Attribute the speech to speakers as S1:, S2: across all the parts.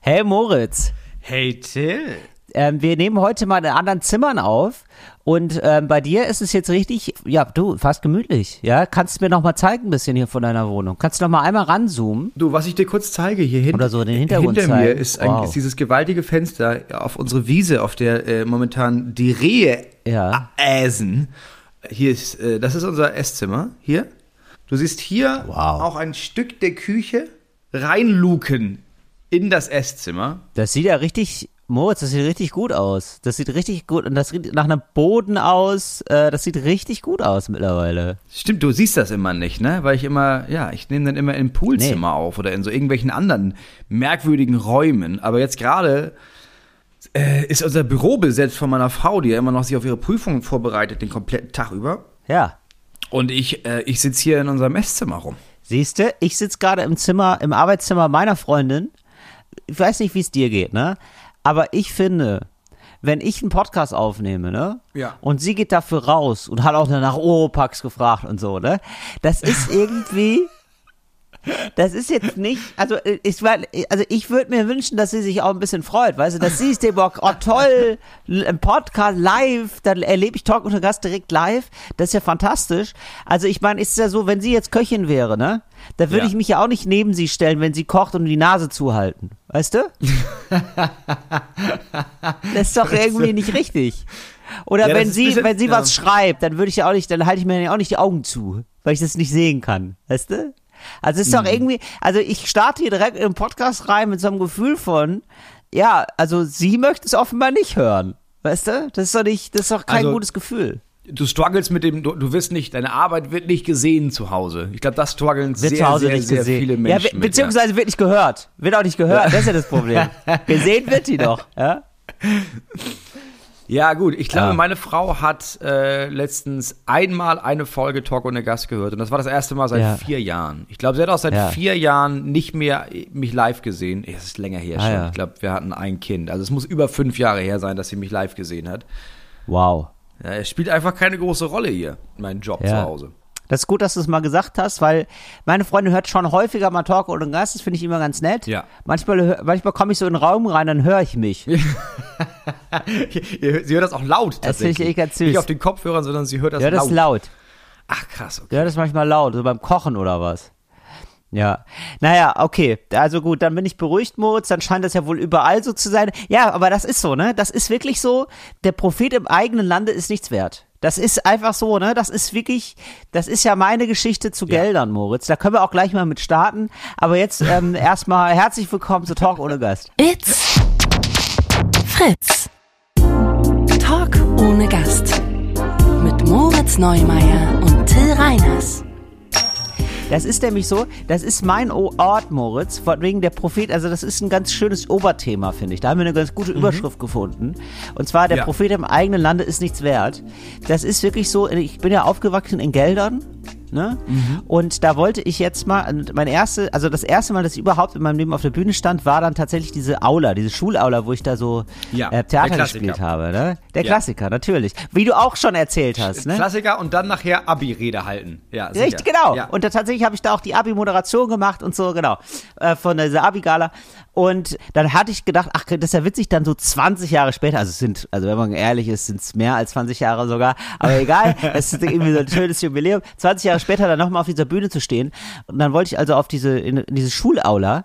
S1: Hey Moritz,
S2: Hey Till.
S1: ähm, wir nehmen heute mal in anderen Zimmern auf und ähm, bei dir ist es jetzt richtig, ja du, fast gemütlich, ja? Kannst du mir noch mal zeigen ein bisschen hier von deiner Wohnung? Kannst du noch mal einmal ranzoomen?
S2: Du, was ich dir kurz zeige hier hinten.
S1: Oder so den Hintergrund
S2: Hinter mir
S1: zeigen.
S2: ist, ein,
S1: Wow.
S2: ist dieses gewaltige Fenster auf unsere Wiese, auf der äh, momentan die Rehe
S1: Ja.
S2: äsen. Hier ist, äh, das ist unser Esszimmer. Hier. Du siehst hier
S1: Wow.
S2: auch ein Stück der Küche reinluken in das Esszimmer.
S1: Das sieht ja richtig, Moritz, das sieht richtig gut aus. Das sieht richtig gut und das sieht nach einem Boden aus. Äh, das sieht richtig gut aus mittlerweile.
S2: Stimmt, du siehst das immer nicht, ne? Weil ich immer, ja, ich nehme dann immer im Poolzimmer
S1: Nee.
S2: auf oder in so irgendwelchen anderen merkwürdigen Räumen. Aber jetzt gerade äh, ist unser Büro besetzt von meiner Frau, die ja immer noch sich auf ihre Prüfung vorbereitet, den kompletten Tag über.
S1: Ja.
S2: Und ich, äh, ich sitze hier in unserem Esszimmer rum.
S1: Siehst du, ich sitze gerade im Zimmer, im Arbeitszimmer meiner Freundin. Ich weiß nicht, wie es dir geht, ne? Aber ich finde, wenn ich einen Podcast aufnehme, ne?
S2: Ja.
S1: Und sie geht dafür raus und hat auch nach Oropax gefragt und so, ne? Das ist irgendwie. Das ist jetzt nicht, also äh, ich, also ich würde mir wünschen, dass sie sich auch ein bisschen freut, weißt du, dass sie ist der Bock, oh toll, ein Podcast live, dann erlebe ich Talk unter Gast direkt live, das ist ja fantastisch. Also ich meine, ist ja so, wenn sie jetzt Köchin wäre, ne, da würde
S2: Ja.
S1: ich mich ja auch nicht neben sie stellen, wenn sie kocht und die Nase zuhalten, weißt du? das ist doch irgendwie nicht richtig. Oder
S2: Ja,
S1: wenn sie,
S2: bisschen-
S1: wenn sie
S2: ja.
S1: was schreibt, dann würde ich ja auch nicht, dann halte ich mir ja auch nicht die Augen zu, weil ich das nicht sehen kann, weißt du? Also es ist doch
S2: Mhm.
S1: irgendwie, also ich starte hier direkt in den Podcast rein mit so einem Gefühl von, ja, also sie möchte es offenbar nicht hören, weißt du? Das ist doch nicht, das ist doch kein
S2: Also-
S1: gutes Gefühl.
S2: Du struggles mit dem, du, du wirst nicht, deine Arbeit wird nicht gesehen zu Hause. Ich glaube, das strugglen sehr,
S1: Wird zu Hause
S2: sehr,
S1: nicht
S2: sehr
S1: gesehen.
S2: viele
S1: ja,
S2: Menschen
S1: be-
S2: mit.
S1: beziehungsweise wird nicht gehört. Wird auch nicht gehört, das ist ja das Problem. Gesehen wird die doch, ja?
S2: Ja, gut. Ich glaube,
S1: Ja.
S2: meine Frau hat äh, letztens einmal eine Folge Talk ohne Gast gehört. Und das war das erste Mal seit
S1: Ja.
S2: vier Jahren. Ich glaube, sie hat auch seit
S1: Ja.
S2: vier Jahren nicht mehr mich live gesehen. Es ist länger her
S1: Ah,
S2: schon.
S1: ja.
S2: Ich glaube, wir hatten ein Kind. Also es muss über fünf Jahre her sein, dass sie mich live gesehen hat.
S1: Wow.
S2: Ja, es spielt einfach keine große Rolle hier, mein Job
S1: Ja.
S2: zu Hause.
S1: Das ist gut, dass du es mal gesagt hast, weil meine Freundin hört schon häufiger mal Talk ohne Gast, das finde ich immer ganz nett.
S2: Ja.
S1: Manchmal, manchmal komme ich so in den Raum rein, dann höre ich mich.
S2: Sie hört das auch laut
S1: Das finde ich
S2: tatsächlich.
S1: echt ganz süß.
S2: Nicht auf den Kopfhörern, sondern sie hört das
S1: Ja, das
S2: laut.
S1: laut.
S2: Ach, krass, okay.
S1: Ja, das ist manchmal laut, so beim Kochen oder was. Ja. Naja, okay. Also gut, dann bin ich beruhigt, Moritz. Dann scheint das ja wohl überall so zu sein. Ja, aber das ist so, ne? Das ist wirklich so. Der Prophet im eigenen Lande ist nichts wert. Das ist einfach so, ne? Das ist wirklich, das ist ja meine Geschichte zu
S2: Ja.
S1: Geldern, Moritz. Da können wir auch gleich mal mit starten. Aber jetzt ähm, erstmal herzlich willkommen zu Talk ohne Gast.
S3: It's Fritz. Talk ohne Gast. Mit Moritz Neumeier und Till Reiners.
S1: Das ist nämlich so, das ist mein Ort, Moritz, von wegen der Prophet, also das ist ein ganz schönes Oberthema, finde ich. Da haben wir eine ganz gute Überschrift gefunden. Und zwar, der
S2: Ja.
S1: Prophet im eigenen Lande ist nichts wert. Das ist wirklich so, ich bin ja aufgewachsen in Geldern, ne? Und da wollte ich jetzt mal, und mein erste, also das erste Mal, dass ich überhaupt in meinem Leben auf der Bühne stand, war dann tatsächlich diese Aula, diese Schulaula, wo ich da so
S2: Ja,
S1: äh, Theater gespielt habe, ne? Der
S2: Ja.
S1: Klassiker, natürlich. Wie du auch schon erzählt hast, ne?
S2: Klassiker und dann nachher Abi-Rede halten. Ja.
S1: Richtig, genau.
S2: Ja.
S1: Und da tatsächlich habe ich da auch die Abi-Moderation gemacht und so, genau, äh, von dieser Abi-Gala. Und dann hatte ich gedacht, ach, das ist ja witzig, dann so 20 Jahre später, also es sind, also wenn man ehrlich ist, sind es mehr als 20 Jahre sogar, aber egal, es ist irgendwie so ein schönes Jubiläum, 20 Jahre später dann nochmal auf dieser Bühne zu stehen. Und dann wollte ich also auf diese, in, in diese Schulaula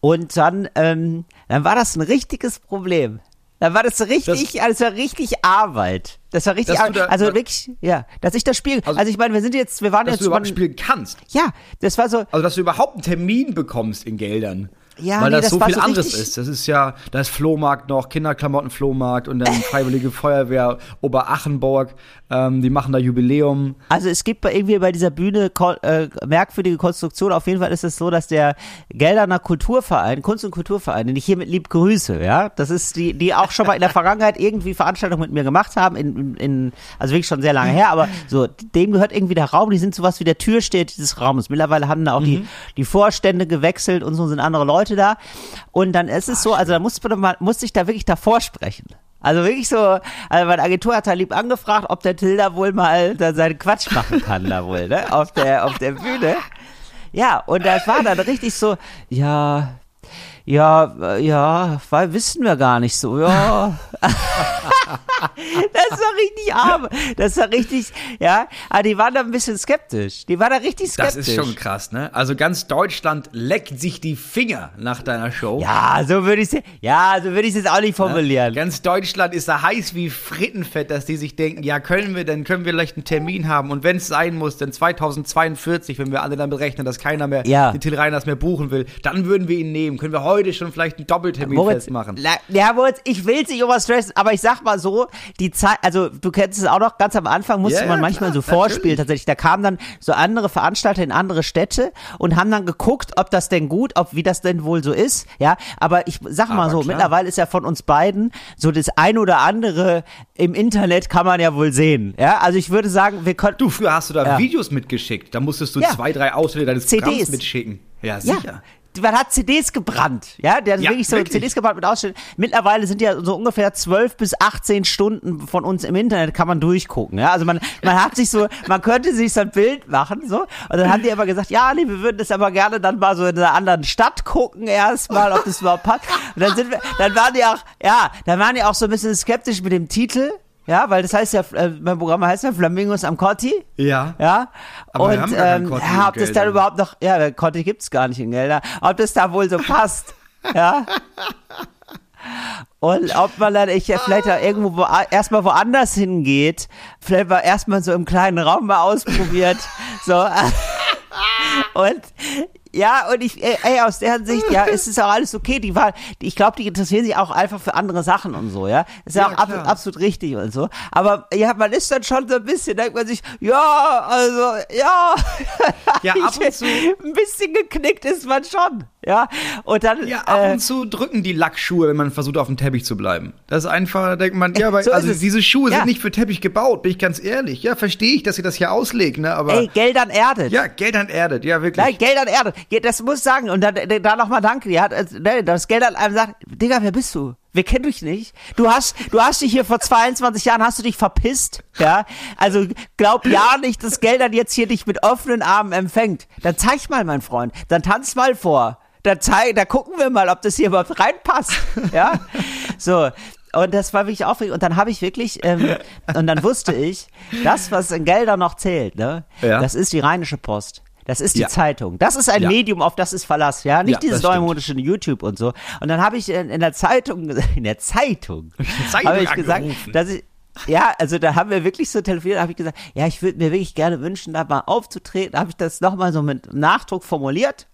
S1: und dann, ähm, dann war das ein richtiges Problem. Dann war das richtig, das, war richtig Arbeit. Das war richtig,
S2: Dass
S1: Arbeit.
S2: da-
S1: also
S2: da-
S1: wirklich, ja, dass ich das spiele. Also,
S2: Also-
S1: ich meine, wir sind jetzt, wir waren
S2: Dass
S1: jetzt
S2: du überhaupt spielen kannst.
S1: ja, das war so,
S2: Also, dass du überhaupt einen Termin bekommst in Geldern.
S1: Ja,
S2: Weil
S1: nee,
S2: das,
S1: das
S2: so viel
S1: so
S2: anderes ist. Das ist ja, da ist Flohmarkt noch, Kinderklamotten-Flohmarkt und dann Freiwillige Feuerwehr Oberachenburg. Ähm, die machen da Jubiläum.
S1: also es gibt bei, irgendwie bei dieser Bühne äh, merkwürdige Konstruktion. Auf jeden Fall ist es so, dass der Gelderner Kulturverein, Kunst- und Kulturverein, den ich hiermit lieb grüße, ja, das ist die, die auch schon mal in der Vergangenheit irgendwie Veranstaltungen mit mir gemacht haben, in, in, also wirklich schon sehr lange her, aber so, dem gehört irgendwie der Raum, die sind sowas wie der Türsteher dieses Raumes. Mittlerweile haben da auch die, die Vorstände gewechselt und so sind andere Leute da. Und dann ist es so, also da musste, man musste ich da wirklich davor sprechen. Also wirklich so, also meine Agentur hat da lieb angefragt, ob der Tilda wohl mal da seinen Quatsch machen kann, da wohl, ne? Auf der, auf der Bühne. Ja, und das war dann richtig so, ja, Ja, ja, weil wissen wir gar nicht so, ja. das war richtig arm. Das war richtig, ja. Aber die waren da ein bisschen skeptisch. Die waren da richtig skeptisch.
S2: Das ist schon krass, ne? Also ganz Deutschland leckt sich die Finger nach deiner Show.
S1: Ja, so würde ich es, ja, so würde ich es auch nicht formulieren.
S2: Ganz Deutschland ist da heiß wie Frittenfett, dass die sich denken, ja, können wir, dann können wir vielleicht einen Termin haben und wenn es sein muss, dann 2042, wenn wir alle dann berechnen, dass keiner mehr
S1: Ja.
S2: den Till Reiners mehr buchen will, dann würden wir ihn nehmen. Können wir heute schon vielleicht einen Doppeltermin
S1: Moritz,
S2: festmachen.
S1: la- ja, Moritz, ich will es nicht überstressen, aber ich sag mal so, die Zeit, also du kennst es auch noch, ganz am Anfang musste
S2: Ja,
S1: man manchmal
S2: klar,
S1: so vorspielen
S2: natürlich.
S1: tatsächlich. Da kamen dann so andere Veranstalter in andere Städte und haben dann geguckt, ob das denn gut, ob wie das denn wohl so ist. Ja, aber ich sag mal
S2: Aber
S1: so,
S2: klar.
S1: mittlerweile ist ja von uns beiden so das ein oder andere im Internet kann man ja wohl sehen. Ja, also ich würde sagen, wir können.
S2: Du, früher hast du da
S1: Ja.
S2: Videos mitgeschickt. Da musstest du
S1: Ja.
S2: zwei, drei Ausschnitte deines
S1: CDs.
S2: Programms mitschicken. Ja, sicher.
S1: Ja. Man hat CDs gebrannt, ja, der hat
S2: Ja,
S1: wirklich so
S2: wirklich.
S1: CDs gebrannt mit Ausschnitten. Mittlerweile sind ja so ungefähr 12 bis 18 Stunden von uns im Internet kann man durchgucken, ja. Also man, man hat sich so, man könnte sich so ein Bild machen, so. Und dann haben die aber gesagt, ja, nee, wir würden das aber gerne dann mal so in einer anderen Stadt gucken erstmal, ob das überhaupt passt. Und dann sind wir, dann waren die auch, ja, dann waren die auch so ein bisschen skeptisch mit dem Titel. Ja, weil das heißt ja, äh, mein Programm heißt ja Flamingos am Cotti.
S2: Ja.
S1: Ja.
S2: Aber wir
S1: und
S2: haben gar keinen
S1: ähm, ja, ob das dann überhaupt noch, ja, Conti gibt's gar nicht in Gelder, ob das da wohl so passt. ja. Und ob man dann ich, ja vielleicht auch irgendwo wo, erstmal woanders hingeht, vielleicht mal erstmal so im kleinen Raum mal ausprobiert. so. Und ja, und ich, ey, ey, aus der Sicht, ja, es ist auch alles okay. Die war, die, ich glaube, die interessieren sich auch einfach für andere Sachen und so, ja. Ist ja, auch ab, absolut richtig und so. Aber ja, man ist dann schon so ein bisschen, denkt man sich, ja, also, ja.
S2: Ja, ab und zu.
S1: Ein bisschen geknickt ist man schon, ja. Und dann,
S2: Ja, ab
S1: äh,
S2: und zu drücken die Lackschuhe, wenn man versucht, auf dem Teppich zu bleiben. Das ist einfach, da denkt man, ja, weil,
S1: So
S2: also
S1: es.
S2: diese Schuhe
S1: Ja.
S2: sind nicht für Teppich gebaut, bin ich ganz ehrlich. Ja, verstehe ich, dass ihr das hier auslegt, ne, aber.
S1: ey, Geld an Erdet.
S2: ja, Geld erdet, ja, wirklich.
S1: Nein, Geld an Erde. Ja, Das muss ich sagen. Und dann, da nochmal danke. Die hat, also, ne, das Geld an einem sagt, Digga, wer bist du? Wir kennen dich nicht. Du hast, du hast dich hier vor 22 Jahren, hast du dich verpisst, ja? Also, glaub ja nicht, dass Geldern jetzt hier dich mit offenen Armen empfängt. Dann zeig mal, mein Freund. Dann tanz mal vor. Da zeig, da gucken wir mal, ob das hier überhaupt reinpasst, ja? So. Und das war wirklich aufregend. Und dann habe ich wirklich, ähm, und dann wusste ich, das, was in Geldern noch zählt, ne?
S2: Ja.
S1: Das ist die Rheinische Post. Das ist die
S2: Ja.
S1: Zeitung. Das ist ein
S2: Ja.
S1: Medium, auf das ist Verlass, ja. Nicht
S2: Ja,
S1: dieses neumodische YouTube und so. Und dann habe ich in, in der Zeitung, in der Zeitung,
S2: Zeitung
S1: habe ich gesagt, dass ich, ja, also da haben wir wirklich so telefoniert, habe ich gesagt, ja, ich würde mir wirklich gerne wünschen, da mal aufzutreten. Habe ich das nochmal so mit Nachdruck formuliert.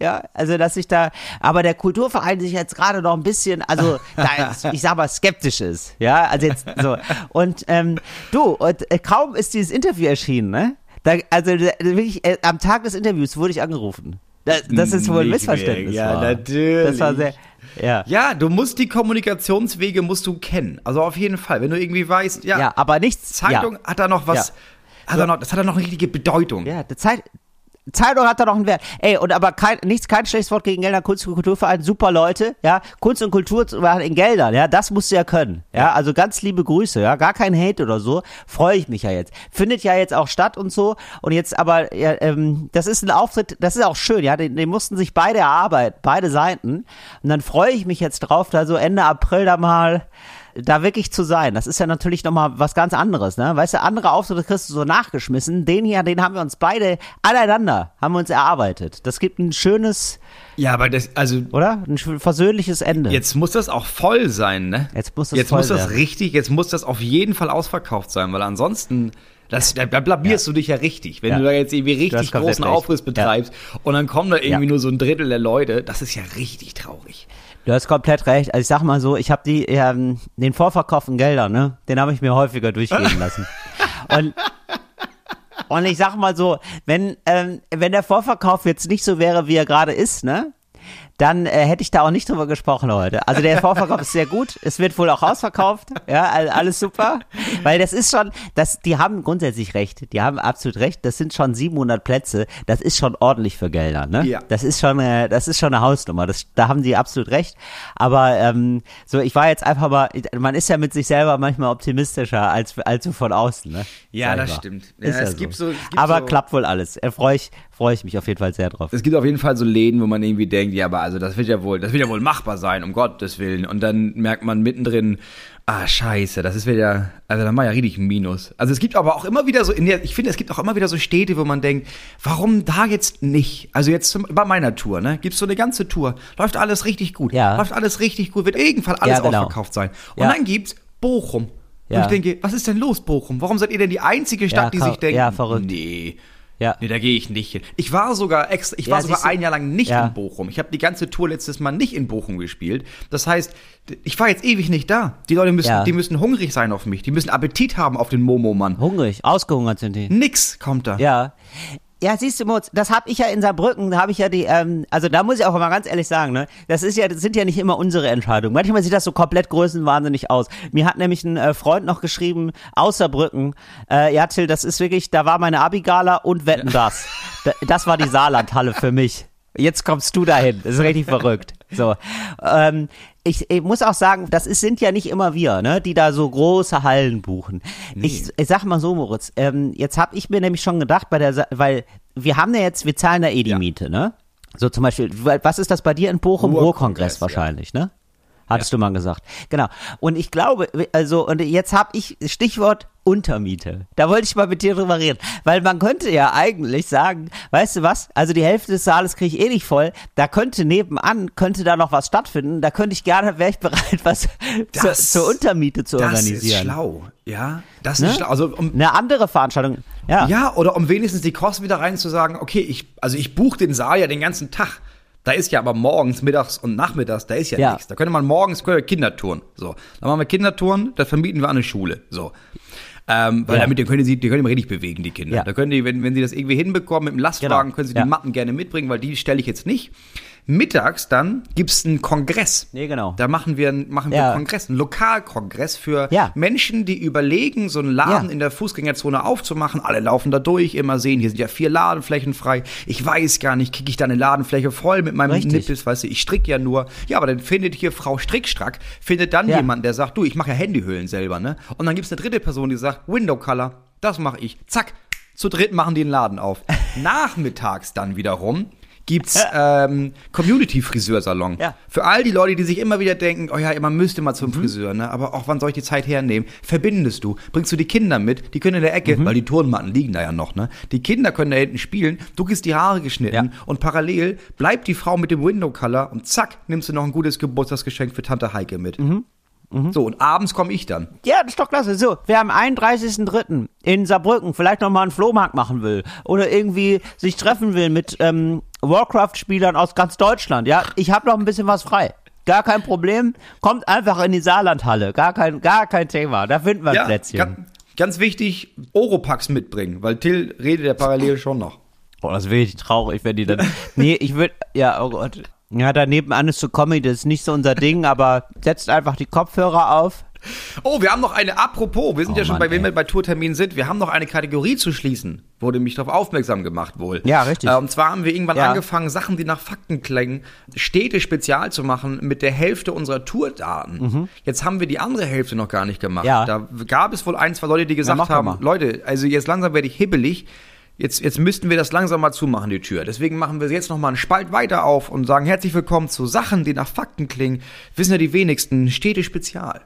S1: Ja, also dass ich da, aber der Kulturverein sich jetzt gerade noch ein bisschen, also da, ich sag mal, skeptisch ist. Ja, also jetzt so. Und ähm, du, und äh, kaum ist dieses Interview erschienen, ne? Da, also wirklich, äh, am Tag des Interviews wurde ich angerufen. Das, das ist wohl ein Missverständnis.
S2: mehr. Ja,
S1: war.
S2: natürlich.
S1: Das war sehr, ja.
S2: Ja, du musst die Kommunikationswege musst du kennen. Also auf jeden Fall. Wenn du irgendwie weißt, ja,
S1: Ja, aber nichts.
S2: Zeitung
S1: ja.
S2: hat da noch was,
S1: Ja.
S2: hat da noch, das hat da noch eine richtige Bedeutung.
S1: Ja, die Zeit, Zeitung hat da noch einen Wert. Ey, und aber kein, nichts, kein schlechtes Wort gegen Gelder Kunst- und Kulturverein. Super Leute, ja. Kunst und Kultur zu machen in Geldern, ja. Das musst du ja können. Ja, also ganz liebe Grüße, ja. Gar kein Hate oder so. Freue ich mich ja jetzt. Findet ja jetzt auch statt und so. Und jetzt aber, ja, ähm, das ist ein Auftritt, das ist auch schön, ja. Den, den mussten sich beide erarbeiten, beide Seiten. Und dann freue ich mich jetzt drauf, da so Ende April da mal da wirklich zu sein, das ist ja natürlich nochmal was ganz anderes, ne? Weißt du, andere Auftritte kriegst du so nachgeschmissen. Den hier, den haben wir uns beide aneinander, haben wir uns erarbeitet. Das gibt ein schönes,
S2: Ja, aber das, also
S1: oder? Ein versöhnliches Ende.
S2: jetzt muss das auch voll sein, ne?
S1: Jetzt muss das
S2: Jetzt muss das
S1: werden.
S2: richtig, jetzt muss das auf jeden Fall ausverkauft sein, weil ansonsten das, da da blamierst du dich ja richtig, wenn
S1: Ja.
S2: du da jetzt irgendwie richtig großen. Aufriss betreibst und dann kommen da irgendwie
S1: Ja.
S2: nur so ein Drittel der Leute, das ist ja richtig traurig.
S1: Du hast komplett recht. Also ich sag mal so, ich habe die ähm, den Vorverkauf in Gelder, ne? Den habe ich mir häufiger durchgehen lassen. Und und ich sag mal so, wenn ähm, wenn der Vorverkauf jetzt nicht so wäre, wie er gerade ist, ne? Dann äh, hätte ich da auch nicht drüber gesprochen heute. Also der Vorverkauf ist sehr gut. Es wird wohl auch ausverkauft. Ja, all- alles super. Weil das ist schon, das, die haben grundsätzlich recht. Die haben absolut recht. Das sind schon 700 Plätze. Das ist schon ordentlich für Gelder, ne?
S2: Ja.
S1: Das ist schon, äh, das ist schon eine Hausnummer. Das, da haben die absolut recht. Aber ähm, so, ich war jetzt einfach mal, man ist ja mit sich selber manchmal optimistischer als als so von außen, ne?
S2: Ja, das stimmt. Ja,
S1: Ist
S2: es
S1: ja
S2: gibt
S1: so.
S2: so- es gibt
S1: Aber
S2: so-
S1: klappt wohl alles. Äh, freue ich, freue ich mich auf jeden Fall sehr drauf.
S2: Es gibt auf jeden Fall so Läden, wo man irgendwie denkt, ja, aber also das wird ja wohl, das wird ja wohl machbar sein, um Gottes Willen. Und dann merkt man mittendrin, ah, scheiße, das ist wieder, also da war ja richtig ein Minus. Also es gibt aber auch immer wieder so, in der, ich finde, es gibt auch immer wieder so Städte, wo man denkt, warum da jetzt nicht? Also jetzt zum, bei meiner Tour, ne, gibt's so eine ganze Tour, läuft alles richtig gut,
S1: Ja.
S2: läuft alles richtig gut, wird irgendwann alles
S1: Ja, genau.
S2: ausverkauft sein. Und
S1: Ja.
S2: dann gibt's Bochum.
S1: Ja.
S2: Und ich denke, was ist denn los, Bochum? Warum seid ihr denn die einzige Stadt, die sich denkt,
S1: ja, verrückt.
S2: nee,
S1: Ja.
S2: Nee, da gehe ich nicht hin. Ich war sogar extra, ich
S1: Ja,
S2: war sogar ein Jahr lang nicht
S1: Ja.
S2: in Bochum. Ich habe die ganze Tour letztes Mal nicht in Bochum gespielt. Das heißt, ich war jetzt ewig nicht da. Die Leute müssen,
S1: Ja.
S2: die müssen hungrig sein auf mich. Die müssen Appetit haben auf den Momo-Mann.
S1: Hungrig, ausgehungert sind die.
S2: Nix kommt da.
S1: Ja. Ja, siehst du, Moritz, das habe ich ja in Saarbrücken, da habe ich ja die, ähm, also da muss ich auch mal ganz ehrlich sagen, ne, das ist ja, das sind ja nicht immer unsere Entscheidungen. Manchmal sieht das so komplett größenwahnsinnig aus. Mir hat nämlich ein äh, Freund noch geschrieben, aus Saarbrücken, äh, ja, Till, das ist wirklich, da war meine Abigala und wetten das. Da- Das war die Saarlandhalle für mich. Jetzt kommst du dahin. Das ist richtig verrückt. So. Ähm, ich, ich muss auch sagen, das ist, sind ja nicht immer wir, ne, die da so große Hallen buchen. Ich, ich sag mal so, Moritz, ähm, jetzt habe ich mir nämlich schon gedacht, bei der, Sa- weil wir haben ja jetzt, wir zahlen da eh die
S2: Ja.
S1: Miete, ne? So zum Beispiel, was ist das bei dir in Bochum?
S2: Ruhrkongress,
S1: Ruhrkongress
S2: ja.
S1: wahrscheinlich, ne? Hattest du mal gesagt. Genau. Und ich glaube, also, und jetzt habe ich Stichwort Untermiete. Da wollte ich mal mit dir drüber reden. Weil man könnte ja eigentlich sagen, weißt du was? Also die Hälfte des Saales kriege ich eh nicht voll. Da könnte nebenan, könnte da noch was stattfinden. Da könnte ich gerne, wäre ich bereit, was zur,
S2: Das-
S1: zur Untermiete zu
S2: Das
S1: organisieren.
S2: ist schlau. Ja, das
S1: Ne?
S2: ist schlau. Also um,
S1: Eine andere Veranstaltung. Ja.
S2: Ja, oder um wenigstens die Kosten wieder rein zu sagen, okay, ich, also ich buche den Saal ja den ganzen Tag. Da ist ja aber morgens, mittags und nachmittags, da ist ja,
S1: Ja.
S2: nichts. Da könnte man morgens wir Kindertouren. So. Dann machen wir Kindertouren, da vermieten wir an eine Schule. So. Ähm, weil
S1: Ja.
S2: damit die können sie, die können die richtig bewegen, die Kinder.
S1: Ja.
S2: Da können die, wenn, wenn sie das irgendwie hinbekommen mit dem Lastwagen,
S1: Genau.
S2: können sie die Matten gerne mitbringen, weil die stelle ich jetzt nicht. Mittags dann gibt's einen Kongress.
S1: Nee, genau.
S2: Da machen wir, einen- machen wir
S1: Ja.
S2: einen Kongress, einen Lokalkongress für
S1: Ja.
S2: Menschen, die überlegen, so einen Laden
S1: Ja.
S2: in der Fußgängerzone aufzumachen. Alle laufen da durch, immer sehen, hier sind ja vier Ladenflächen frei. Ich weiß gar nicht, kriege ich da eine Ladenfläche voll mit meinem
S1: Richtig.
S2: Nippes, weißt du, ich stricke ja nur. Ja, aber dann findet hier Frau Strickstrack, findet dann jemanden, der sagt, du, ich mache ja Handyhüllen selber, ne? Und dann gibt's eine dritte Person, die sagt, Window Color, das mache ich. Zack, zu dritt machen die den Laden auf. Nachmittags dann wiederum gibt's ähm, Community-Friseursalon.
S1: Ja.
S2: Für all die Leute, die sich immer wieder denken, oh ja, man müsste mal zum
S1: Mhm.
S2: Friseur, ne? aber auch wann soll ich die Zeit hernehmen? Verbindest du, bringst du die Kinder mit, die können in der Ecke,
S1: Mhm.
S2: weil die Turnmatten liegen da ja noch, ne? Die Kinder können da hinten spielen, du kriegst die Haare geschnitten
S1: Ja.
S2: und parallel bleibt die Frau mit dem Window Color und zack, nimmst du noch ein gutes Geburtstagsgeschenk für Tante Heike mit.
S1: Mhm.
S2: So, und abends komme ich dann.
S1: Ja, das ist doch klasse. So, wer am 31.03. in Saarbrücken vielleicht noch mal einen Flohmarkt machen will oder irgendwie sich treffen will mit ähm, Warcraft-Spielern aus ganz Deutschland, ja, ich habe noch ein bisschen was frei. Gar kein Problem. Kommt einfach in die Saarlandhalle. Gar kein, gar kein Thema. Da finden wir ein Plätzchen.
S2: ganz, ganz wichtig, Oropax mitbringen, weil Till redet ja parallel schon noch.
S1: Boah, das wäre richtig traurig, wenn die dann. nee, ich würde. Ja, oh Gott. Ja, daneben an ist zu Comedy, das ist nicht so unser Ding, aber setzt einfach die Kopfhörer auf.
S2: Oh, wir haben noch eine, apropos, wir sind
S1: Oh
S2: ja schon
S1: Mann,
S2: bei, wenn wir bei Tourterminen sind, wir haben noch eine Kategorie zu schließen. Wurde mich darauf aufmerksam gemacht wohl.
S1: Ja, richtig.
S2: Äh, und zwar haben wir irgendwann
S1: Ja.
S2: angefangen, Sachen, die nach Fakten klingen, Städte spezial zu machen mit der Hälfte unserer Tourdaten. Jetzt haben wir die andere Hälfte noch gar nicht gemacht.
S1: Mhm. Ja.
S2: Da gab es wohl ein, zwei Leute, die gesagt
S1: doch
S2: haben. Leute, also jetzt langsam werde ich hibbelig. Jetzt, jetzt müssten wir das langsam mal zumachen, die Tür. Deswegen machen wir jetzt noch mal einen Spalt weiter auf und sagen herzlich willkommen zu Sachen, die nach Fakten klingen. Wissen ja die wenigsten, Städte Spezial.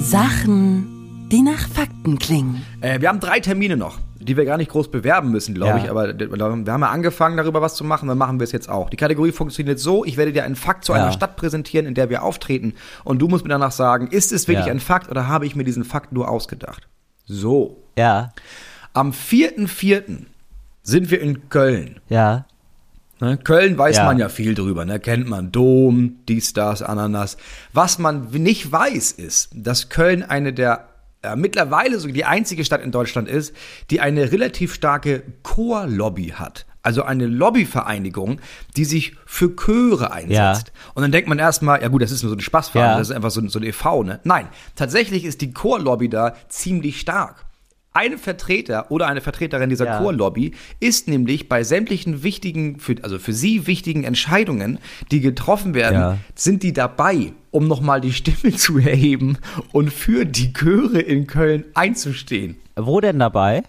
S3: Sachen, die nach Fakten klingen.
S2: Äh, wir haben drei Termine noch, die wir gar nicht groß bewerben müssen, glaube
S1: Ja.
S2: ich. Aber wir haben ja angefangen, darüber was zu machen, dann machen wir es jetzt auch. Die Kategorie funktioniert so, ich werde dir einen Fakt zu
S1: Ja.
S2: einer Stadt präsentieren, in der wir auftreten. Und du musst mir danach sagen, ist es wirklich
S1: Ja.
S2: ein Fakt oder habe ich mir diesen Fakt nur ausgedacht? So.
S1: Ja,
S2: Am 4.4. sind wir in Köln.
S1: ja.
S2: Ne? Köln weiß
S1: Ja.
S2: man ja viel drüber, ne? kennt man Dom, dies, das, Ananas. Was man nicht weiß, ist, dass Köln eine der äh, mittlerweile sogar die einzige Stadt in Deutschland ist, die eine relativ starke Chorlobby hat. Also eine Lobbyvereinigung, die sich für Chöre einsetzt. Und dann denkt man erstmal, ja gut, das ist nur so ein Spaßverein,
S1: Ja.
S2: das ist einfach so, ein- so ein e.V., ne? Nein, tatsächlich ist die Chorlobby da ziemlich stark. Ein Vertreter oder eine Vertreterin dieser
S1: Ja.
S2: Chorlobby ist nämlich bei sämtlichen wichtigen, für, also für sie wichtigen Entscheidungen, die getroffen werden,
S1: Ja.
S2: sind die dabei, um nochmal die Stimme zu erheben und für die Chöre in Köln einzustehen.
S1: Wo denn dabei?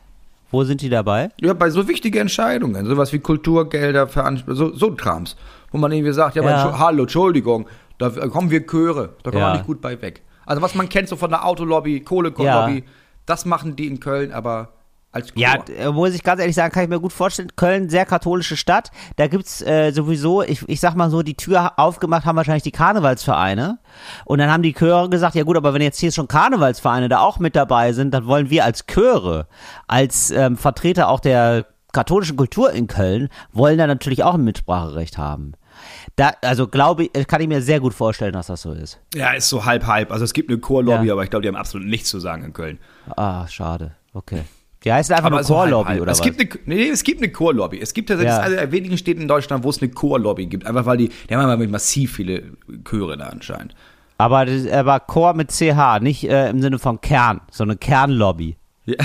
S1: Wo sind die dabei?
S2: Ja, bei so wichtigen Entscheidungen, sowas wie Kulturgelder, Veranstaltungen, so, so Trams, wo man irgendwie sagt, ja,
S1: Ja.
S2: Aber, hallo, Entschuldigung, da kommen wir Chöre, da kommen
S1: Ja.
S2: wir nicht gut bei weg. Also was man kennt so von der Autolobby, Kohlekohlobby, das machen die in Köln, aber als Chor.
S1: Ja, äh, muss ich ganz ehrlich sagen, kann ich mir gut vorstellen. Köln, sehr katholische Stadt. Da gibt's äh, sowieso, ich, ich sag mal so, die Tür aufgemacht haben wahrscheinlich die Karnevalsvereine. Und dann haben die Chöre gesagt, ja gut, aber wenn jetzt hier schon Karnevalsvereine da auch mit dabei sind, dann wollen wir als Chöre, als ähm, Vertreter auch der katholischen Kultur in Köln, wollen da natürlich auch ein Mitspracherecht haben. Da, also glaube ich, kann ich mir sehr gut vorstellen, dass das so ist.
S2: ja, ist so halb halb. Also es gibt eine Chorlobby,
S1: Ja.
S2: aber ich glaube, die haben absolut nichts zu sagen in Köln.
S1: Ah, schade. Okay. Die heißt einfach nur
S2: so halb,
S1: Chorlobby
S2: halb.
S1: oder
S2: es
S1: was?
S2: Gibt eine, nee, es gibt eine Chorlobby. Es gibt tatsächlich
S1: Ja.
S2: eine der wenigen Städte in Deutschland, wo es eine Chorlobby gibt. Einfach weil die, die haben immer massiv viele Chöre da anscheinend.
S1: Aber, aber Chor mit CH, nicht äh, im Sinne von Kern, so eine Kernlobby.
S2: Ja.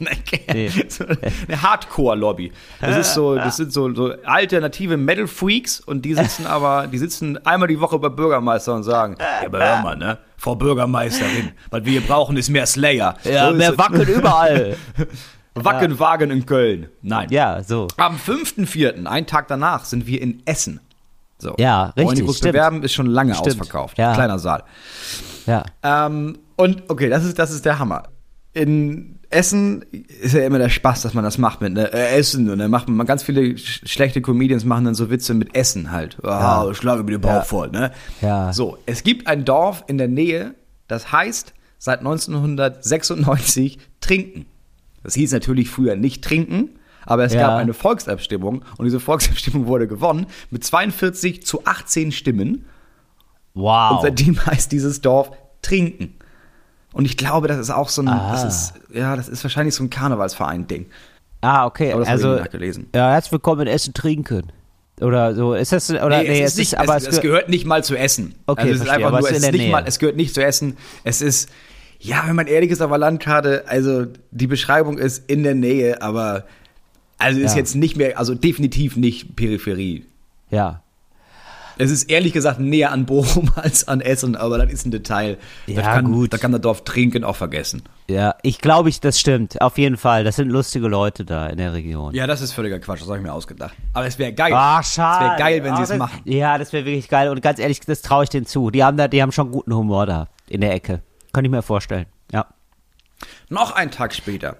S1: Nee.
S2: so eine Hardcore-Lobby. Das ist so, das sind so, so alternative Metal-Freaks und die sitzen aber, die sitzen einmal die Woche bei Bürgermeister und sagen, ja, aber hör mal, ne? Frau Bürgermeisterin, was wir hier brauchen, ist mehr Slayer.
S1: Ja,
S2: so
S1: mehr. Wackeln überall.
S2: Wacken, Wagen in Köln. Nein.
S1: ja, so.
S2: Am 5.4., einen Tag danach, sind wir in Essen. So.
S1: Ja, richtig,
S2: Wollen die groß
S1: stimmt.
S2: bewerben, ist schon lange
S1: Stimmt.
S2: ausverkauft.
S1: Ja.
S2: Kleiner Saal.
S1: Ja.
S2: Ähm, und okay, das ist, das ist der Hammer. In Essen ist ja immer der Spaß, dass man das macht mit ne, äh, Essen und dann macht man ganz viele sch schlechte Comedians machen dann so Witze mit Essen halt. Ah,
S1: Ja.
S2: schlage mir den Bauch
S1: Ja.
S2: voll, ne?
S1: Ja.
S2: So, es gibt ein Dorf in der Nähe, das heißt seit 1996 Trinken. Das hieß natürlich früher nicht Trinken, aber es
S1: Ja.
S2: gab eine Volksabstimmung und diese Volksabstimmung wurde gewonnen mit 42 zu 18 Stimmen.
S1: Wow.
S2: Und seitdem heißt dieses Dorf Trinken. Und ich glaube, das ist auch so ein,
S1: Ah.
S2: das ist, ja, das ist wahrscheinlich so ein Karnevalsverein-Ding.
S1: ah, okay.
S2: Aber das ich
S1: also,
S2: nicht nachgelesen.
S1: ja, herzlich willkommen in Essen trinken. Oder so. Ist das, oder, nee,
S2: es, ist nicht,
S1: aber
S2: es,
S1: es,
S2: es gehört nicht mal zu Essen.
S1: Okay,
S2: also es ist
S1: verstehe,
S2: einfach
S1: aber
S2: nur,
S1: es ist
S2: ist nicht mal, es gehört nicht zu Essen. Es ist, ja, wenn man ehrlich ist auf der Landkarte, also die Beschreibung ist in der Nähe, aber also ist
S1: Ja.
S2: jetzt nicht mehr, also definitiv nicht Peripherie.
S1: ja.
S2: Es ist ehrlich gesagt näher an Bochum als an Essen, aber das ist ein Detail.
S1: Ja,
S2: das kann,
S1: gut.
S2: Da kann das Dorf Trinken auch vergessen.
S1: Ja, ich glaube, ich, das stimmt. Auf jeden Fall. Das sind lustige Leute da in der Region.
S2: Ja, das ist völliger Quatsch, das habe ich mir ausgedacht. Aber es wäre geil.
S1: Ah,
S2: Es
S1: schade.
S2: wäre geil, wenn
S1: Ah,
S2: sie es
S1: das-
S2: machen.
S1: Ja, das wäre wirklich geil. Und ganz ehrlich, das traue ich denen zu. Die haben da, die haben schon guten Humor da in der Ecke. Kann ich mir vorstellen. Ja.
S2: Noch einen Tag später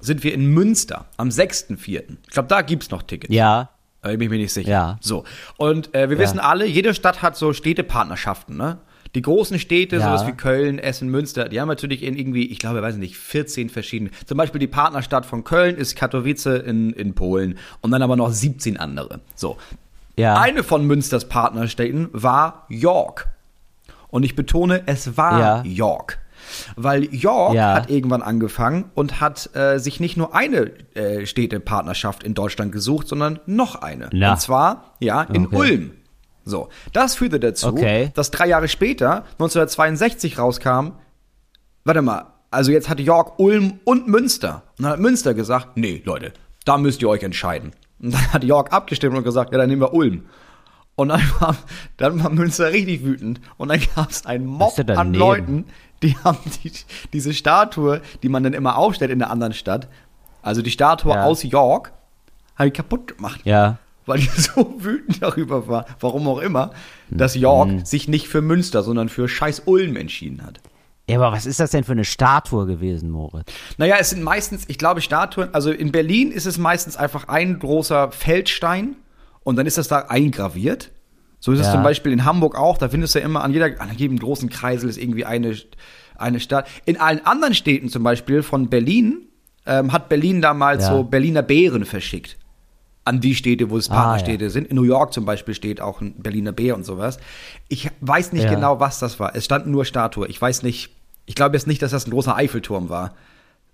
S2: sind wir in Münster am 6.4. Ich glaube, da gibt's noch Tickets.
S1: Ja.
S2: Aber ich bin mir nicht sicher.
S1: Ja.
S2: So. Und äh, wir
S1: Ja.
S2: wissen alle, jede Stadt hat so Städtepartnerschaften, ne? Die großen Städte,
S1: Ja.
S2: sowas wie Köln, Essen, Münster, die haben natürlich in irgendwie, ich glaube, weiß nicht, 14 verschiedene. Zum Beispiel die Partnerstadt von Köln ist Katowice in, in Polen und dann aber noch 17 andere. So.
S1: Ja.
S2: Eine von Münsters Partnerstädten war York. Und ich betone, es war
S1: Ja.
S2: York. Weil York
S1: Ja.
S2: hat irgendwann angefangen und hat äh, sich nicht nur eine äh, Städtepartnerschaft in Deutschland gesucht, sondern noch eine.
S1: Na.
S2: Und zwar, ja, in
S1: Okay.
S2: Ulm. So, das führte dazu,
S1: Okay.
S2: dass drei Jahre später, 1962 rauskam, warte mal, also jetzt hat York, Ulm und Münster. Und dann hat Münster gesagt, nee, Leute, da müsst ihr euch entscheiden. Und dann hat York abgestimmt und gesagt, ja, dann nehmen wir Ulm. Und dann war, dann war Münster richtig wütend. Und dann gab es einen Mob an? Leuten, die haben die, diese Statue, die man dann immer aufstellt in der anderen Stadt, also die Statue
S1: Ja.
S2: aus York, haben die kaputt gemacht
S1: Ja.
S2: weil die so wütend darüber war, warum auch immer, dass York
S1: Mhm.
S2: sich nicht für Münster, sondern für scheiß Ulm entschieden hat.
S1: Ja, aber was ist das denn für eine Statue gewesen, Moritz?
S2: Naja, es sind meistens, ich glaube, Statuen, also in Berlin ist es meistens einfach ein großer Feldstein und dann ist das da eingraviert. So ist es
S1: Ja.
S2: zum Beispiel in Hamburg auch, da findest du ja immer an, jeder, an jedem großen Kreisel ist irgendwie eine, eine Stadt. In allen anderen Städten zum Beispiel von Berlin ähm, hat Berlin damals
S1: Ja.
S2: so Berliner Bären verschickt. An die Städte, wo es
S1: Ah,
S2: Partnerstädte sind. In New York zum Beispiel steht auch ein Berliner Bär und sowas. Ich weiß nicht
S1: Ja.
S2: genau, was das war. Es stand nur Statue. Ich weiß nicht, ich glaube jetzt nicht, dass das ein großer Eiffelturm war.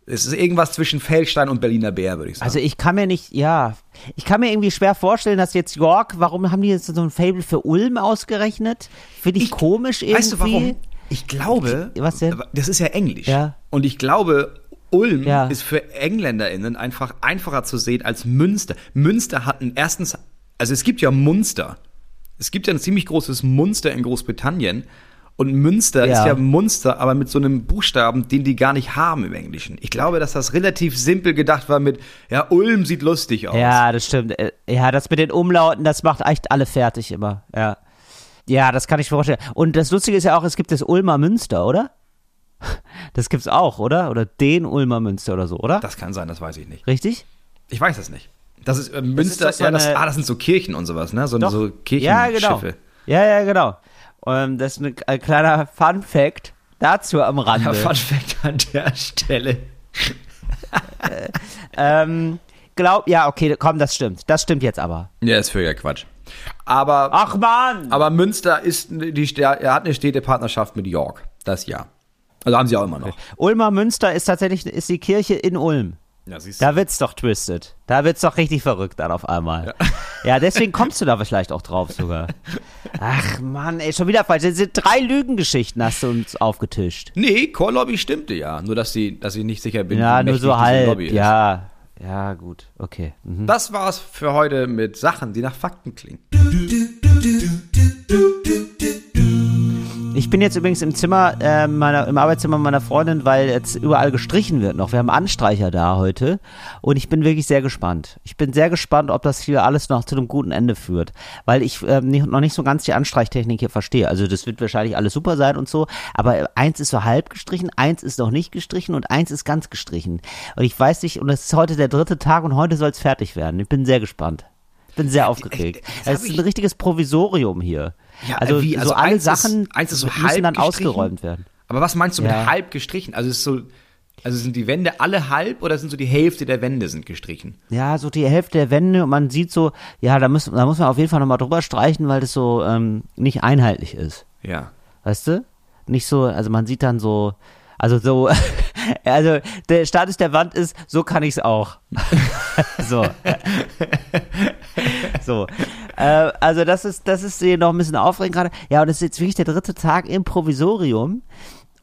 S2: Es ist irgendwas zwischen Feldstein und Berliner Bär, würde ich sagen.
S1: Also ich kann mir nicht, ja, ich kann mir irgendwie schwer vorstellen, dass jetzt York, warum haben die jetzt so ein Fable für Ulm ausgerechnet? Finde ich, komisch irgendwie.
S2: Weißt du warum? Ich glaube,
S1: Was denn?
S2: das ist ja Englisch.
S1: Ja.
S2: Und ich glaube, Ulm
S1: Ja.
S2: ist für EngländerInnen einfach einfacher zu sehen als Münster. Münster hatten erstens, also es gibt ja Munster. Es gibt ja ein ziemlich großes Munster in Großbritannien. Und Münster
S1: Ja.
S2: ist ja Munster, aber mit so einem Buchstaben, den die gar nicht haben im Englischen. Ich glaube, dass das relativ simpel gedacht war mit, ja, Ulm sieht lustig aus.
S1: Ja, das stimmt. Äh, Ja, das mit den Umlauten, das macht echt alle fertig immer. Ja. Ja, das kann ich mir vorstellen. Und das Lustige ist ja auch, es gibt das Ulmer Münster, oder? Das gibt's auch, oder? Oder den Ulmer Münster oder so, oder?
S2: Das kann sein, das weiß ich nicht.
S1: Richtig?
S2: Ich weiß das nicht. Das ist äh, Münster,
S1: doch so
S2: ja, das, ah, das sind so Kirchen und sowas, ne? So,
S1: Doch.
S2: so
S1: ja, genau.
S2: Kirchenschiffe.
S1: Ja, ja, genau. Ähm, das ist ein, ein kleiner Fun Fact dazu am Rande.
S2: Ja, Fun Fact an der Stelle.
S1: ähm, glaub, ja, okay, komm, das stimmt. Das stimmt jetzt aber.
S2: Ja, ist völliger Quatsch. Aber,
S1: Ach man!
S2: aber Münster ist, die, er hat eine Städtepartnerschaft mit York. Das ja. Also haben sie auch immer noch.
S1: Ulmer Münster ist tatsächlich ist die Kirche in Ulm.
S2: Ja, siehst
S1: Da wird's doch twisted. Da wird's doch richtig verrückt dann auf einmal. Ja, deswegen kommst du da vielleicht auch drauf sogar. Ach Mann, ey, schon wieder falsch. Das sind drei Lügengeschichten hast du uns aufgetischt.
S2: Nee, Core Lobby stimmte ja. Nur, dass, sie, dass ich nicht sicher bin,
S1: Ja,
S2: wie
S1: nur so halb.
S2: Lobby ist.
S1: Ja, ja, gut, okay. Mhm.
S2: Das war's für heute mit Sachen, die nach Fakten klingen.
S1: Ich bin jetzt übrigens im Zimmer, äh, meiner, im Arbeitszimmer meiner Freundin, weil jetzt überall gestrichen wird noch. Wir haben Anstreicher da heute und ich bin wirklich sehr gespannt. Ich bin sehr gespannt, ob das hier alles noch zu einem guten Ende führt, weil ich ähm, nicht, noch nicht so ganz die Anstreichtechnik hier verstehe. Also das wird wahrscheinlich alles super sein und so, aber eins ist so halb gestrichen, eins ist noch nicht gestrichen und eins ist ganz gestrichen. Und ich weiß nicht, und es ist heute der dritte Tag und heute soll es fertig werden. Ich bin sehr gespannt. Ich bin sehr aufgeregt. Es ist ein richtiges Provisorium hier.
S2: Ja,
S1: also,
S2: wie? Also
S1: so alle
S2: eins ist-
S1: Sachen
S2: eins ist so
S1: müssen dann ausgeräumt werden.
S2: Aber was meinst du
S1: Ja.
S2: mit halb gestrichen? Also ist so, also sind die Wände alle halb oder sind so die Hälfte der Wände sind gestrichen?
S1: Ja, so die Hälfte der Wände und man sieht so, ja, da muss, da muss man auf jeden Fall nochmal drüber streichen, weil das so ähm, nicht einheitlich ist.
S2: Ja.
S1: Weißt du? Nicht so, also man sieht dann so, also so, also der Status der Wand ist, so kann ich's auch. so. so. Äh, also das ist, das ist hier noch ein bisschen aufregend gerade. Ja, und das ist jetzt wirklich der dritte Tag im Provisorium.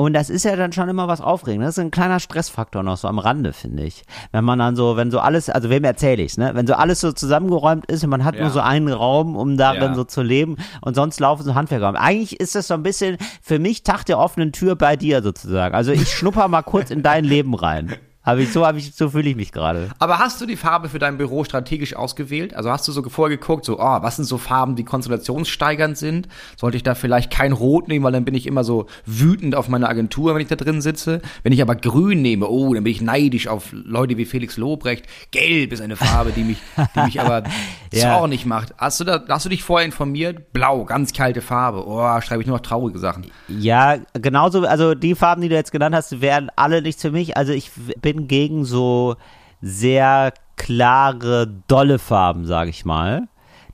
S1: Und das ist ja dann schon immer was Aufregendes. Das ist ein kleiner Stressfaktor noch so am Rande, finde ich. Wenn man dann so, wenn so alles, also wem erzähle ich's, ne? Wenn so alles so zusammengeräumt ist und man hat
S2: Ja.
S1: nur so einen Raum, um darin
S2: Ja.
S1: so zu leben und sonst laufen so Handwerker. rum. Eigentlich ist das so ein bisschen für mich Tag der offenen Tür bei dir sozusagen. Also ich schnupper mal kurz in dein Leben rein. Hab ich, so habe ich, so fühle ich mich gerade.
S2: Aber hast du die Farbe für dein Büro strategisch ausgewählt? Also hast du so vorher geguckt, so, oh, was sind so Farben, die konstellationssteigernd sind? Sollte ich da vielleicht kein Rot nehmen, weil dann bin ich immer so wütend auf meine Agentur, wenn ich da drin sitze. Wenn ich aber grün nehme, oh, dann bin ich neidisch auf Leute wie Felix Lobrecht. Gelb ist eine Farbe, die mich, die mich aber
S1: Ja.
S2: zornig macht. Hast du da, hast du dich vorher informiert? Blau, ganz kalte Farbe. Oh, schreibe ich nur noch traurige Sachen.
S1: Ja, genauso, also die Farben, die du jetzt genannt hast, wären alle nichts für mich. Also ich bin gegen so sehr klare, dolle Farben, sage ich mal.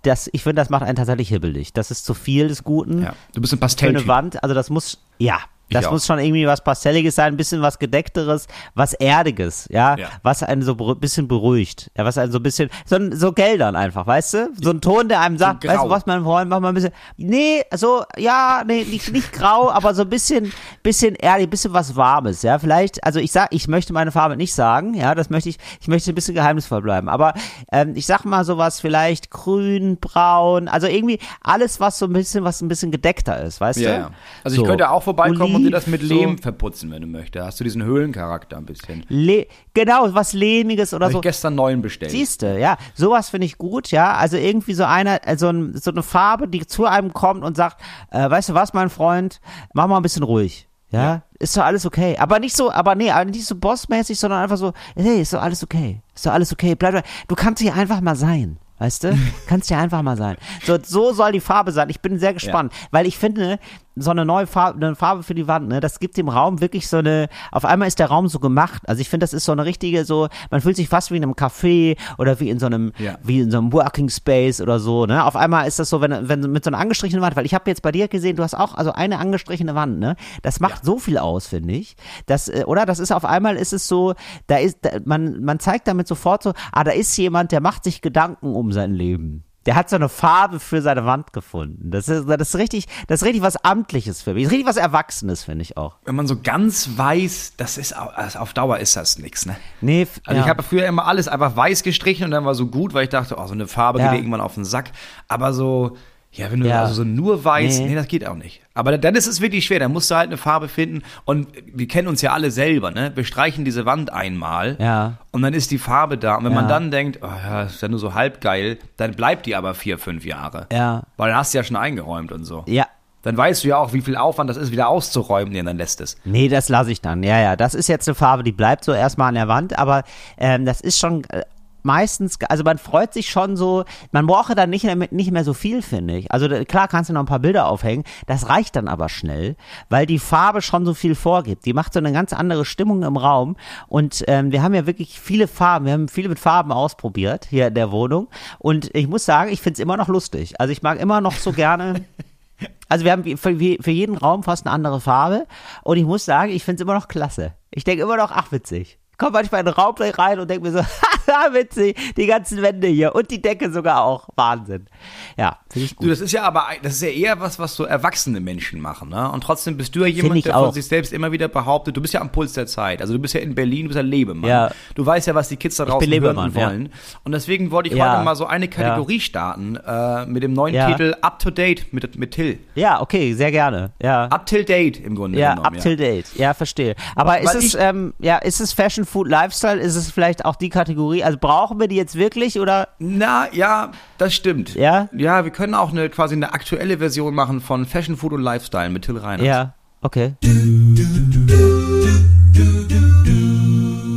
S1: Das, ich finde, das macht einen tatsächlich hibbelig. Das ist zu viel des Guten.
S2: Ja. Du bist ein
S1: eine
S2: Pastelltyp.
S1: Wand, also das muss, ja, das
S2: auch.
S1: muss schon irgendwie was Pastelliges sein, ein bisschen was Gedeckteres, was Erdiges, ja,
S2: Ja.
S1: was einen so ein bisschen beruhigt, ja, was einen so ein bisschen, so, so Geldern einfach, weißt du? So ein Ton, der einem sagt, weißt du was, mein Freund, mach mal ein bisschen, nee, so, ja, nee, nicht, nicht grau, aber so ein bisschen, bisschen erdig, ein bisschen was Warmes, ja, vielleicht, also ich sag, ich möchte meine Farbe nicht sagen, ja, das möchte ich, ich möchte ein bisschen geheimnisvoll bleiben, aber ähm, ich sag mal sowas vielleicht grün, braun, also irgendwie alles, was so ein bisschen, was ein bisschen gedeckter ist, weißt
S2: Ja,
S1: du?
S2: ja. Also
S1: So.
S2: ich könnte auch vorbeikommen und dir das mit Lehm
S1: so.
S2: verputzen, wenn du möchtest. Hast du diesen Höhlencharakter ein bisschen.
S1: Le genau, was lehmiges oder
S2: Habe
S1: so.
S2: ich gestern neuen bestellt.
S1: Siehste, ja, sowas finde ich gut, ja. Also irgendwie so eine, also ein, so eine Farbe, die zu einem kommt und sagt, äh, weißt du was, mein Freund, mach mal ein bisschen ruhig. Ja, ist doch alles okay. Aber nicht so, aber nee, nicht so bossmäßig, sondern einfach so, hey, ist doch alles okay. Ist doch alles okay. Bleib, du kannst hier einfach mal sein. Weißt du? Kannst ja einfach mal sein. So, so soll die Farbe sein. Ich bin sehr gespannt, weil ich finde, so eine neue Farbe, eine Farbe für die Wand, ne, das gibt dem Raum wirklich so eine, auf einmal ist der Raum so gemacht. Also ich finde, das ist so eine richtige, so, man fühlt sich fast wie in einem Café oder wie in so einem,
S2: Ja.
S1: wie in so einem Working Space oder so, ne. Auf einmal ist das so, wenn, wenn mit so einer angestrichenen Wand, weil ich habe jetzt bei dir gesehen, du hast auch, also eine angestrichene Wand, ne. Das macht so viel aus, finde ich. Das, äh, oder? Das ist auf einmal ist es so, da ist, da, man, man zeigt damit sofort so, ah, da ist jemand, der macht sich Gedanken um sein Leben. Der hat so eine Farbe für seine Wand gefunden. Das ist, das ist richtig, das ist richtig was Amtliches für mich. Das ist richtig was Erwachsenes, finde ich auch.
S2: Wenn man so ganz weiß, das ist also auf Dauer ist das nix, ne?
S1: Nee,
S2: Also
S1: ja.
S2: ich habe früher immer alles einfach weiß gestrichen und dann war so gut, weil ich dachte, oh, so eine Farbe
S1: Ja.
S2: geht irgendwann auf den Sack. Aber so, Ja, wenn du
S1: Ja.
S2: also so nur weiß,
S1: Nee.
S2: nee. das geht auch nicht. Aber dann ist es wirklich schwer, dann musst du halt eine Farbe finden und wir kennen uns ja alle selber, ne? Wir streichen diese Wand einmal
S1: Ja.
S2: und dann ist die Farbe da und wenn
S1: Ja.
S2: man dann denkt, oh ja, ist ja nur so halb geil, dann bleibt die aber vier, fünf Jahre.
S1: Ja.
S2: Weil dann hast du ja schon eingeräumt und so.
S1: Ja.
S2: Dann weißt du ja auch, wie viel Aufwand das ist, wieder auszuräumen, nee, dann lässt es.
S1: Nee, das lasse ich dann. Ja, ja. Das ist jetzt eine Farbe, die bleibt so erstmal an der Wand, aber ähm, das ist schon äh, meistens, also man freut sich schon so, man brauche dann nicht mehr, nicht mehr so viel, finde ich. Also da- klar kannst du noch ein paar Bilder aufhängen, das reicht dann aber schnell, weil die Farbe schon so viel vorgibt. Die macht so eine ganz andere Stimmung im Raum und ähm, wir haben ja wirklich viele Farben, wir haben viele mit Farben ausprobiert hier in der Wohnung und ich muss sagen, ich finde es immer noch lustig. Also ich mag immer noch so gerne also wir haben für, für jeden Raum fast eine andere Farbe und ich muss sagen, ich finde es immer noch klasse. Ich denke immer noch, ach witzig. Komme manchmal in den Raum rein und denke mir so, haha, witzig, die ganzen Wände hier und die Decke sogar auch. Wahnsinn. Ja, finde ich
S2: Du,
S1: gut.
S2: das ist ja aber, das ist ja eher was, was so erwachsene Menschen machen, ne? Und trotzdem bist du ja jemand, der
S1: auch.
S2: von sich selbst immer wieder behauptet, du bist ja am Puls der Zeit. Also du bist ja in Berlin, du bist ja Lebemann.
S1: Ja.
S2: Du weißt ja, was die Kids da draußen hören wollen. Und deswegen wollte ich
S1: Ja.
S2: heute mal so eine Kategorie starten, äh, mit dem neuen
S1: Ja.
S2: Titel Up to Date mit, mit Till.
S1: Ja, okay, sehr gerne. Ja.
S2: Up till Date im Grunde
S1: ja,
S2: genommen.
S1: up till date. Ja, verstehe. Aber ist
S2: Weil
S1: es,
S2: ich-
S1: ähm, ja, ist es Fashion, Food, Lifestyle? Ist es vielleicht auch die Kategorie? Also brauchen wir die jetzt wirklich oder?
S2: Na, ja, das stimmt.
S1: Ja?
S2: Ja, wir können auch eine quasi eine aktuelle Version machen von Fashion, Food und Lifestyle mit Till Reiners.
S1: Ja, okay.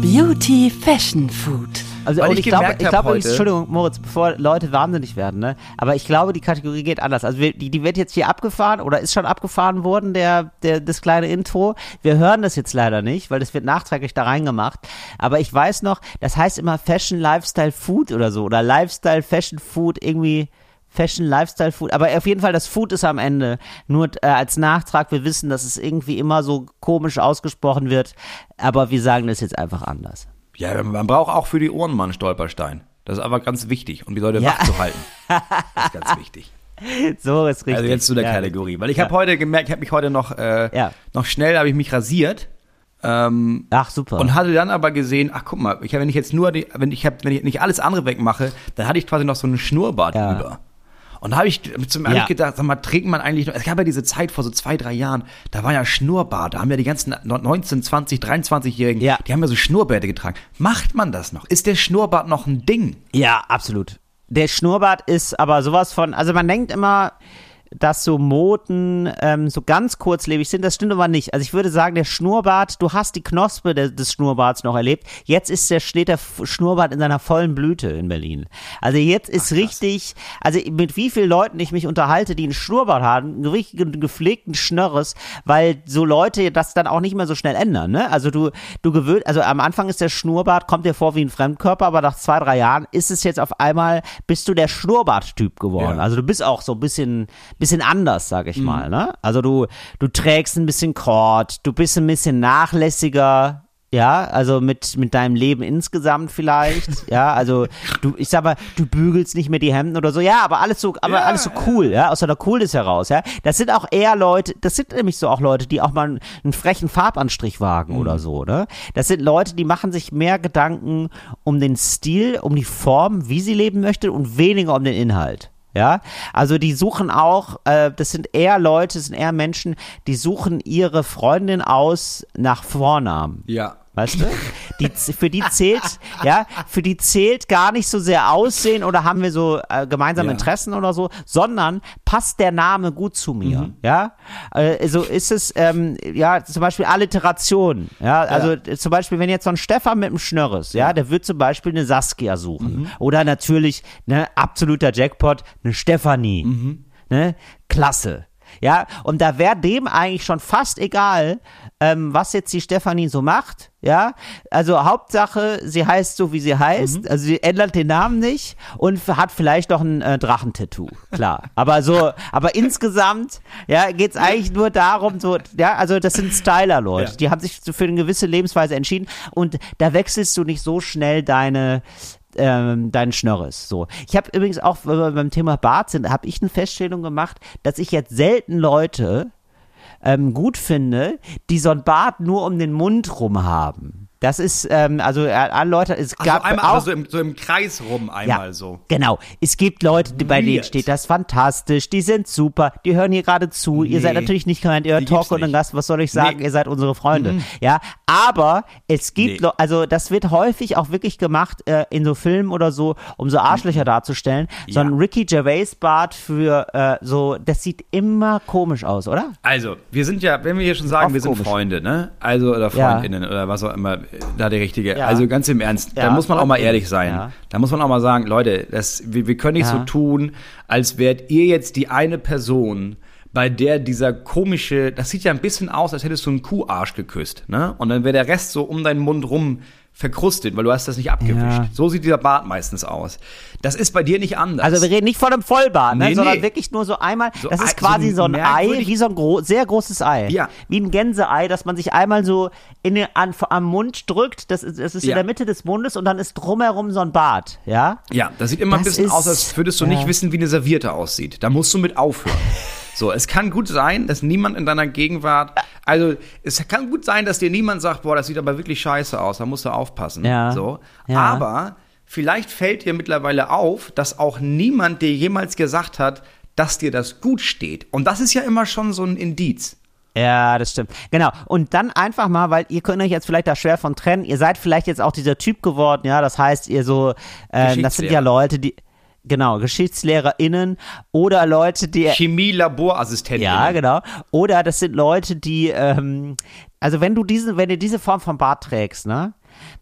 S3: Beauty Fashion Food.
S1: Also
S2: Weil
S1: und
S2: ich
S1: ich, glaube, ich glaube, Entschuldigung, Moritz, bevor Leute wahnsinnig werden, ne? Aber ich glaube, die Kategorie geht anders. Also wir, die, die wird jetzt hier abgefahren oder ist schon abgefahren worden, der, der, das kleine Intro. Wir hören das jetzt leider nicht, weil das wird nachträglich da reingemacht. Aber ich weiß noch, das heißt immer Fashion, Lifestyle, Food oder so. Oder Lifestyle, Fashion, Food, irgendwie. Fashion, Lifestyle, Food. Aber auf jeden Fall, das Food ist am Ende. Nur äh, als Nachtrag, wir wissen, dass es irgendwie immer so komisch ausgesprochen wird. Aber wir sagen das jetzt einfach anders.
S2: Ja, man braucht auch für die Ohren mal einen Stolperstein. Das ist aber ganz wichtig, um die Leute
S1: Ja.
S2: wach zu halten. Das ist ganz wichtig.
S1: So ist richtig.
S2: Also jetzt zu der
S1: ja.
S2: Kategorie. Weil ich
S1: Ja.
S2: habe heute gemerkt, ich habe mich heute noch, äh,
S1: Ja.
S2: noch schnell, habe ich mich rasiert. Ähm,
S1: Ach, super.
S2: und hatte dann aber gesehen, ach guck mal, ich, wenn ich jetzt nur, die, wenn ich hab, wenn ich nicht alles andere wegmache, dann hatte ich quasi noch so einen Schnurrbart über. Und da habe ich zum
S1: Ja.
S2: gedacht, sag mal, trägt man eigentlich noch, es gab ja diese Zeit vor so zwei, drei Jahren, da war ja Schnurrbart, da haben ja die ganzen 19, 20, 23-Jährigen,
S1: Ja.
S2: die haben ja so Schnurrbärte getragen. Macht man das noch? Ist der Schnurrbart noch ein Ding?
S1: Ja, absolut. Der Schnurrbart ist aber sowas von, also man denkt immer, dass so Moden ähm, so ganz kurzlebig sind. Das stimmt aber nicht. Also ich würde sagen, der Schnurrbart, du hast die Knospe de, des Schnurrbarts noch erlebt. Jetzt ist der, steht der Schnurrbart in seiner vollen Blüte in Berlin. Also jetzt ist richtig, also mit wie vielen Leuten ich mich unterhalte, die einen Schnurrbart haben, einen richtigen gepflegten Schnörres, weil so Leute das dann auch nicht mehr so schnell ändern. Ne? Also du, du gewöhnt, also am Anfang ist der Schnurrbart, kommt dir vor wie ein Fremdkörper, aber nach zwei, drei Jahren ist es jetzt auf einmal, bist du der Schnurrbart-Typ geworden.
S2: Ja.
S1: Also du bist auch so ein bisschen, bisschen anders, sag ich mal. Ne? Also du, du trägst ein bisschen Kord, du bist ein bisschen nachlässiger. Ja, also mit, mit deinem Leben insgesamt vielleicht. ja, also du, ich sag mal, du bügelst nicht mehr die Hemden oder so. Ja, aber alles so, aber
S2: Ja,
S1: alles so cool, ja, aus der Coolness heraus, ja. Das sind auch eher Leute, das sind nämlich so auch Leute, die auch mal einen, einen frechen Farbanstrich wagen oder so, ne? Das sind Leute, die machen sich mehr Gedanken um den Stil, um die Form, wie sie leben möchte und weniger um den Inhalt. Ja, also die suchen auch, äh, das sind eher Leute, das sind eher Menschen, die suchen ihre Freundin aus nach Vornamen.
S2: Ja.
S1: Weißt du? Die, für die zählt, ja, für die zählt gar nicht so sehr Aussehen oder haben wir so äh, gemeinsame
S2: Ja.
S1: Interessen oder so, sondern passt der Name gut zu mir, ja? Äh, so ist es, ähm, ja, zum Beispiel Alliteration, ja, also äh, zum Beispiel, wenn jetzt so ein Stefan mit einem Schnörres, ja, der wird zum Beispiel eine Saskia suchen oder natürlich, ne, absoluter Jackpot, eine Stefanie, ne, klasse. Ja, und da wäre dem eigentlich schon fast egal, ähm, was jetzt die Stefanie so macht. Ja, also Hauptsache, sie heißt so, wie sie heißt. Also sie ändert den Namen nicht und hat vielleicht noch ein äh, Drachentattoo. Klar. aber so, aber insgesamt, ja, geht's eigentlich nur darum, so, ja, also das sind Styler-Leute.
S2: Ja.
S1: Die haben sich für eine gewisse Lebensweise entschieden und da wechselst du nicht so schnell deine, ähm, deinen Schnörres. So. Ich habe übrigens auch, beim Thema Bart sind, habe ich eine Feststellung gemacht, dass ich jetzt selten Leute ähm, gut finde, die so ein Bart nur um den Mund rum haben. Das ist, ähm, also äh, alle Leute, es
S2: Also
S1: gab
S2: einmal
S1: auch,
S2: aber so im, so im Kreis rum einmal
S1: ja,
S2: so.
S1: Genau. Es gibt Leute, die, bei denen
S2: Weird.
S1: steht das fantastisch, die sind super, die hören hier gerade zu. Ihr seid
S2: Nee,
S1: natürlich nicht gemeint, ihr hört Talk und ein. Gast, was soll ich sagen?
S2: Nee. Mhm.
S1: Ihr seid unsere Freunde. Ja, aber es gibt,
S2: Nee.
S1: Also das wird häufig auch wirklich gemacht äh, in so Filmen oder so, um so Arschlöcher darzustellen. So ein
S2: Ja.
S1: Ricky Gervais Bart für äh, so, das sieht immer komisch aus, oder?
S2: Also, wir sind ja, wenn wir hier schon sagen,
S1: Oft
S2: wir sind
S1: komisch.
S2: Freunde, ne? Also, oder
S1: Ja.
S2: Freundinnen oder was auch immer, da der Richtige.
S1: Ja.
S2: Also, ganz im Ernst,
S1: Ja,
S2: da muss man auch mal ehrlich sein.
S1: Ja.
S2: Da muss man auch mal sagen, Leute, das, wir, wir können nicht so tun, als wärt ihr jetzt die eine Person, bei der dieser komische, das sieht ja ein bisschen aus, als hättest du einen Kuharsch geküsst, ne? Und dann wäre der Rest so um deinen Mund rum verkrustet, weil du hast das nicht abgewischt.
S1: Ja.
S2: So sieht dieser Bart meistens aus. Das ist bei dir nicht anders.
S1: Also wir reden nicht von einem Vollbart, ne,
S2: Nee,
S1: sondern
S2: nee.
S1: wirklich nur so einmal.
S2: So
S1: das
S2: ein-
S1: ist quasi
S2: so
S1: so
S2: ein
S1: ein Ei, wie so ein gro sehr großes Ei.
S2: Ja.
S1: Wie ein Gänseei, das man sich einmal so in den, an, am Mund drückt. Das ist, das ist in
S2: Ja.
S1: der Mitte des Mundes und dann ist drumherum so ein Bart. Ja.
S2: Ja, das sieht immer ein
S1: Das
S2: bisschen aus,
S1: ist-
S2: als würdest du
S1: ja.
S2: nicht wissen, wie eine Serviette aussieht. Da musst du mit aufhören. So, es kann gut sein, dass niemand in deiner Gegenwart, also es kann gut sein, dass dir niemand sagt, boah, das sieht aber wirklich scheiße aus, da musst du aufpassen.
S1: Ja.
S2: So,
S1: Ja.
S2: aber vielleicht fällt dir mittlerweile auf, dass auch niemand dir jemals gesagt hat, dass dir das gut steht. Und das ist ja immer schon so ein Indiz.
S1: Ja, das stimmt. Genau. Und dann einfach mal, weil ihr könnt euch jetzt vielleicht da schwer von trennen. Ihr seid vielleicht jetzt auch dieser Typ geworden, ja. Das heißt, ihr so, äh, das sind ja. Leute, die, genau, GeschichtslehrerInnen oder Leute, die
S2: Chemie-Laborassistentin.
S1: Ja, genau. Oder das sind Leute, die, ähm, also wenn du diese, wenn du diese Form von Bart trägst, ne?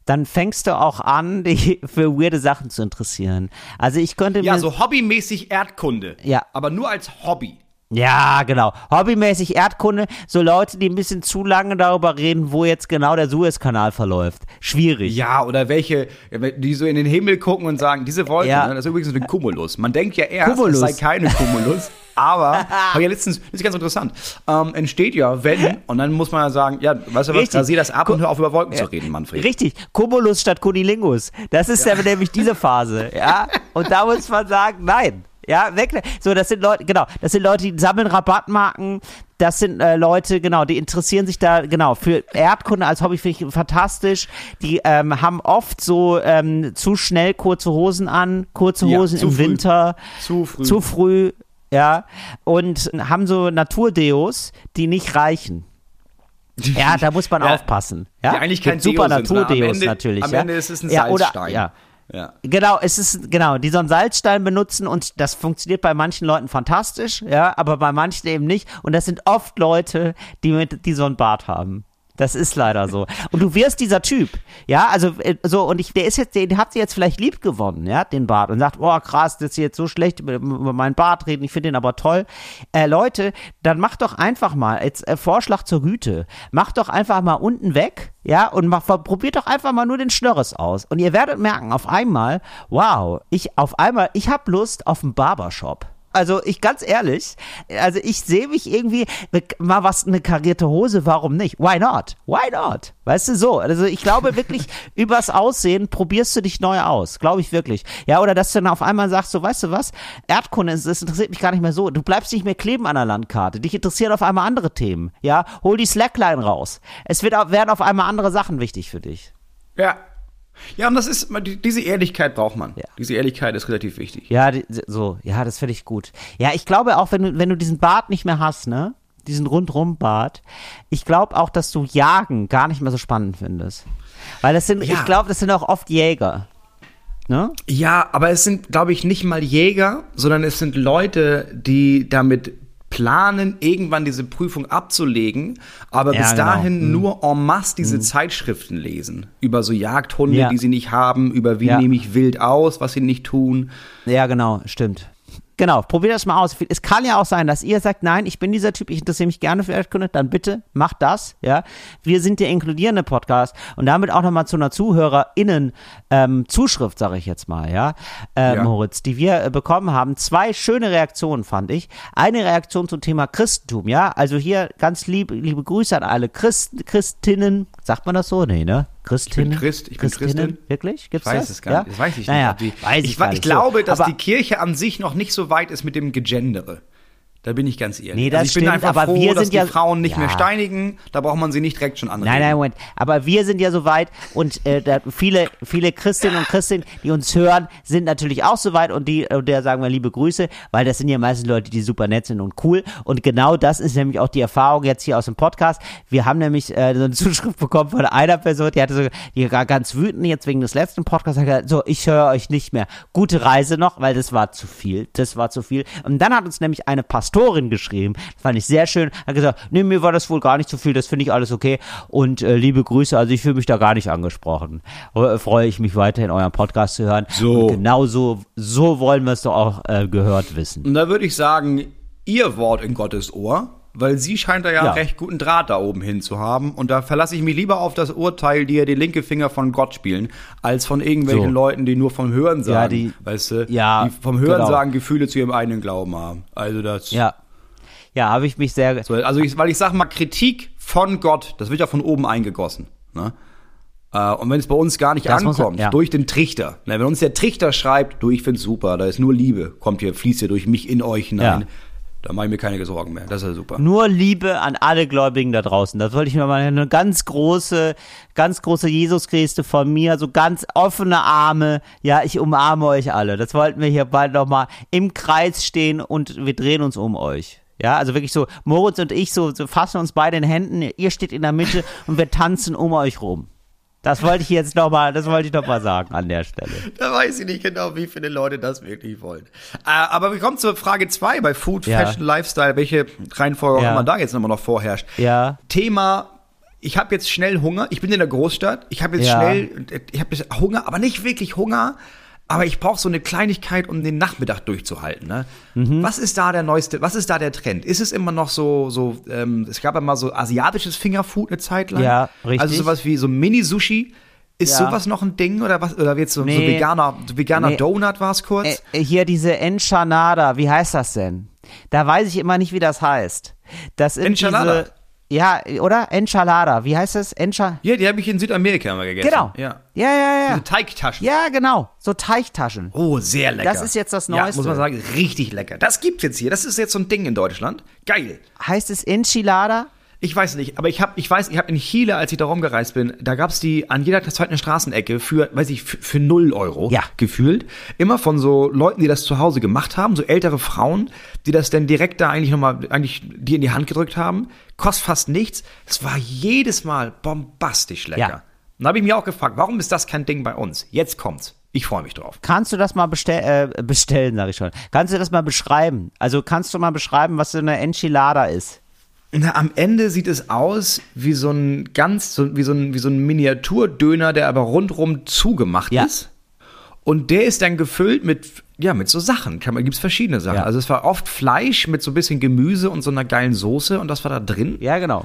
S1: Dann fängst du auch an, dich für weirde Sachen zu interessieren. Also ich könnte
S2: Ja,
S1: mir,
S2: so hobbymäßig Erdkunde.
S1: Ja.
S2: Aber nur als Hobby.
S1: Ja, genau. Hobbymäßig Erdkunde, so Leute, die ein bisschen zu lange darüber reden, wo jetzt genau der Suezkanal verläuft. Schwierig.
S2: Ja, oder welche, die so in den Himmel gucken und sagen, diese Wolke,
S1: Ja.
S2: ne, das ist übrigens ein Cumulus. Man denkt ja erst,
S1: Cumulus.
S2: es sei keine Cumulus. Aber, habe ja letztens, das ist ganz interessant, ähm, entsteht ja, wenn, und dann muss man ja sagen, ja, weißt du was, rasier das ab und hör auf über Wolken zu reden, Manfred.
S1: Richtig, Cumulus statt Cunilingus. Das ist ja. nämlich diese Phase, ja. Und da muss man sagen, nein. Ja, weg. So, das sind Leute, genau, das sind Leute, die sammeln Rabattmarken. Das sind äh, Leute, genau, die interessieren sich da, genau, für Erdkunde als Hobby finde ich fantastisch. Die ähm, haben oft so ähm, zu schnell kurze Hosen an, kurze
S2: Ja,
S1: Hosen
S2: zu
S1: im
S2: früh.
S1: Winter.
S2: Zu früh.
S1: Zu früh, ja. Und haben so Naturdeos, die nicht reichen. Ja, da muss man
S2: Ja.
S1: aufpassen. Ja,
S2: Die eigentlich kein
S1: Gibt super
S2: am
S1: Naturdeos
S2: Ende-
S1: natürlich.
S2: am
S1: ja.
S2: Ende ist es ein
S1: ja, oder,
S2: Salzstein.
S1: ja.
S2: Ja.
S1: Genau, es ist, genau, die so einen Salzstein benutzen und das funktioniert bei manchen Leuten fantastisch, ja, aber bei manchen eben nicht. Und das sind oft Leute, die mit, die so einen Bart haben. Das ist leider so. Und du wirst dieser Typ, ja, also äh, so und ich, der ist jetzt, den hat sie jetzt vielleicht lieb gewonnen, ja, den Bart und sagt, oh krass, das ist jetzt so schlecht über, meinen Bart reden, ich finde den aber toll. Äh, Leute, dann mach doch einfach mal jetzt äh, Vorschlag zur Güte, mach doch einfach mal unten weg, ja, und mach, probiert doch einfach mal nur den Schnörres aus und ihr werdet merken, auf einmal, wow, ich auf einmal, ich habe Lust auf einen Barbershop. Also ich ganz ehrlich, also ich sehe mich irgendwie mal was eine karierte Hose, warum nicht? Why not? Why not? Weißt du so? Also ich glaube wirklich übers Aussehen probierst du dich neu aus, glaube ich wirklich. Ja, oder dass du dann auf einmal sagst, so weißt du was? Erdkunde, das interessiert mich gar nicht mehr so. Du bleibst nicht mehr kleben an der Landkarte. Dich interessieren auf einmal andere Themen. Ja, hol die Slackline raus. Es wird werden auf einmal andere Sachen wichtig für dich.
S2: Ja. Ja, und das ist, die- diese Ehrlichkeit braucht man.
S1: Ja.
S2: Diese Ehrlichkeit ist relativ wichtig.
S1: Ja, die, so, ja, das finde ich gut. Ja, ich glaube auch, wenn du, wenn du diesen Bart nicht mehr hast, ne? Diesen rundrum Bart, ich glaube auch, dass du Jagen gar nicht mehr so spannend findest. Weil das sind,
S2: Ja.
S1: ich glaube, das sind auch oft Jäger. Ne?
S2: Ja, aber es sind, glaube ich, nicht mal Jäger, sondern es sind Leute, die damit planen, irgendwann diese Prüfung abzulegen, aber
S1: Ja,
S2: bis
S1: genau.
S2: dahin nur en masse diese Zeitschriften lesen. Über so Jagdhunde,
S1: Ja.
S2: die sie nicht haben, über wie nehme ich wild aus, was sie nicht tun.
S1: Ja, genau, stimmt. Genau, probier das mal aus. Es kann ja auch sein, dass ihr sagt, nein, ich bin dieser Typ, ich interessiere mich gerne für Erdkunde, dann bitte macht das, ja. Wir sind der inkludierende Podcast und damit auch nochmal zu einer ZuhörerInnen ähm, Zuschrift, sage ich jetzt mal, ja, äh,
S2: Ja.
S1: Moritz, die wir äh, bekommen haben. Zwei schöne Reaktionen, fand ich. Eine Reaktion zum Thema Christentum, ja, also hier ganz lieb, liebe Grüße an alle Christen, Christinnen, sagt man das so? Nee, ne? Christinnen?
S2: Christ, ich bin
S1: Christinnen?
S2: Christin.
S1: Wirklich? Gibt's
S2: Ich weiß
S1: das?
S2: es gar
S1: ja?
S2: nicht. Das weiß ich
S1: naja,
S2: nicht. die,
S1: weiß ich,
S2: ich, ich glaube, dass
S1: Aber-
S2: die Kirche an sich noch nicht so weit ist mit dem Gegendere. Da bin ich ganz ehrlich.
S1: Nee, das
S2: also ich bin
S1: stimmt,
S2: einfach
S1: aber
S2: froh,
S1: wir
S2: dass
S1: sind
S2: die
S1: ja-
S2: Frauen nicht
S1: Ja.
S2: mehr steinigen. Da braucht man sie nicht direkt schon anreden.
S1: Nein, nein, Moment. Aber wir sind ja soweit und äh, viele, viele Christinnen und Christen, die uns hören, sind natürlich auch soweit und die, und der sagen wir liebe Grüße, weil das sind ja meistens Leute, die super nett sind und cool. Und genau das ist nämlich auch die Erfahrung jetzt hier aus dem Podcast. Wir haben nämlich äh, so eine Zuschrift bekommen von einer Person, die hatte so, die war ganz wütend jetzt wegen des letzten Podcasts, hat gesagt, so, ich höre euch nicht mehr. Gute Reise noch, weil das war zu viel. Das war zu viel. Und dann hat uns nämlich eine Pastorin geschrieben, das fand ich sehr schön, hat gesagt, nee, mir war das wohl gar nicht zu viel, das finde ich alles okay. Und äh, liebe Grüße, also ich fühle mich da gar nicht angesprochen. Äh, freue ich mich weiterhin euren Podcast zu hören.
S2: So.
S1: Und genau so, so wollen wir es doch auch äh, gehört wissen.
S2: Und da würde ich sagen, ihr Wort in Gottes Ohr, weil sie scheint da ja,
S1: Ja.
S2: einen recht guten Draht da oben hin zu haben. Und da verlasse ich mich lieber auf das Urteil, die ja die linke Finger von Gott spielen, als von irgendwelchen
S1: So.
S2: Leuten, die nur vom Hören sagen,
S1: Ja, die-
S2: weißt du,
S1: ja,
S2: die vom Hören
S1: genau.
S2: sagen Gefühle zu ihrem eigenen Glauben haben. Also das.
S1: Ja. Ja, habe ich mich sehr.
S2: So, also ich, weil ich sag mal, Kritik von Gott, das wird ja von oben eingegossen. Ne? Äh, und wenn es bei uns gar nicht
S1: Das muss
S2: ankommt,
S1: ja.
S2: durch den Trichter, ne, wenn uns der Trichter schreibt, du, ich find's super, da ist nur Liebe, kommt hier, fließt hier durch mich in euch hinein,
S1: Ja.
S2: Da mache ich mir keine Sorgen mehr. Das ist ja super.
S1: Nur Liebe an alle Gläubigen da draußen. Das wollte ich mir mal eine ganz große, ganz große Jesusgeste von mir, so ganz offene Arme. Ja, ich umarme euch alle. Das wollten wir hier bald nochmal im Kreis stehen und wir drehen uns um euch. Ja, also wirklich so, Moritz und ich so, so fassen uns beide in Händen, ihr steht in der Mitte und wir tanzen um euch rum. Das wollte ich jetzt nochmal, das wollte ich noch mal sagen an der Stelle.
S2: Da weiß ich nicht genau, wie viele Leute das wirklich wollen. Äh, aber wir kommen zur Frage zwei bei Food,
S1: Ja.
S2: Fashion, Lifestyle, welche Reihenfolge auch
S1: Ja.
S2: immer da jetzt immer noch vorherrscht.
S1: Ja.
S2: Thema, ich habe jetzt schnell Hunger. Ich bin in der Großstadt. Ich habe jetzt
S1: Ja.
S2: schnell, ich habe Hunger, aber nicht wirklich Hunger. Aber ich brauche so eine Kleinigkeit, um den Nachmittag durchzuhalten. Ne?
S1: Mhm.
S2: Was ist da der neueste? Was ist da der Trend? Ist es immer noch so, so? Ähm, es gab ja mal so asiatisches Fingerfood eine Zeit lang.
S1: Ja, richtig.
S2: Also sowas wie so Mini-Sushi. Ist
S1: Ja.
S2: sowas noch ein Ding oder was? Oder jetzt so,
S1: Nee.
S2: veganer, so veganer
S1: Nee.
S2: Donut war es kurz?
S1: Äh, hier diese Enchanada, wie heißt das denn? Da weiß ich immer nicht, wie das heißt. Das sind
S2: Enchilada.
S1: diese, ja, oder? Enchilada, wie heißt das? Encha
S2: ja, die habe ich in Südamerika immer gegessen.
S1: Genau.
S2: Ja.
S1: Ja, ja, ja.
S2: Diese Teigtaschen.
S1: Ja, genau. So Teigtaschen.
S2: Oh, sehr lecker.
S1: Das ist jetzt das
S2: Ja,
S1: Neueste.
S2: muss man sagen, richtig lecker. Das gibt's jetzt hier. Das ist jetzt so ein Ding in Deutschland. Geil.
S1: Heißt es Enchilada?
S2: Ich weiß nicht, aber ich habe, ich weiß, ich habe in Chile, als ich da rumgereist bin, da gab's die an jeder zweiten Straßenecke für, weiß ich, für, für 0 Euro
S1: Ja.
S2: gefühlt. Immer von so Leuten, die das zu Hause gemacht haben, so ältere Frauen, die das dann direkt da eigentlich nochmal, eigentlich die in die Hand gedrückt haben. Kostet fast nichts. Es war jedes Mal bombastisch lecker.
S1: Ja.
S2: Und da habe ich mich auch gefragt, warum ist das kein Ding bei uns? Jetzt kommt's. Ich freue mich drauf.
S1: Kannst du das mal bestell, äh, bestellen, sag ich schon. Kannst du das mal beschreiben? Also kannst du mal beschreiben, was so eine Enchilada ist?
S2: Na, am Ende sieht es aus wie so ein ganz, so, wie so ein, wie so ein Miniaturdöner, der aber rundrum zugemacht
S1: Ja.
S2: ist. Und der ist dann gefüllt mit, ja, mit so Sachen. Kann man, gibt's verschiedene Sachen.
S1: Ja.
S2: Also es war oft Fleisch mit so ein bisschen Gemüse und so einer geilen Soße und das war da drin.
S1: Ja, genau.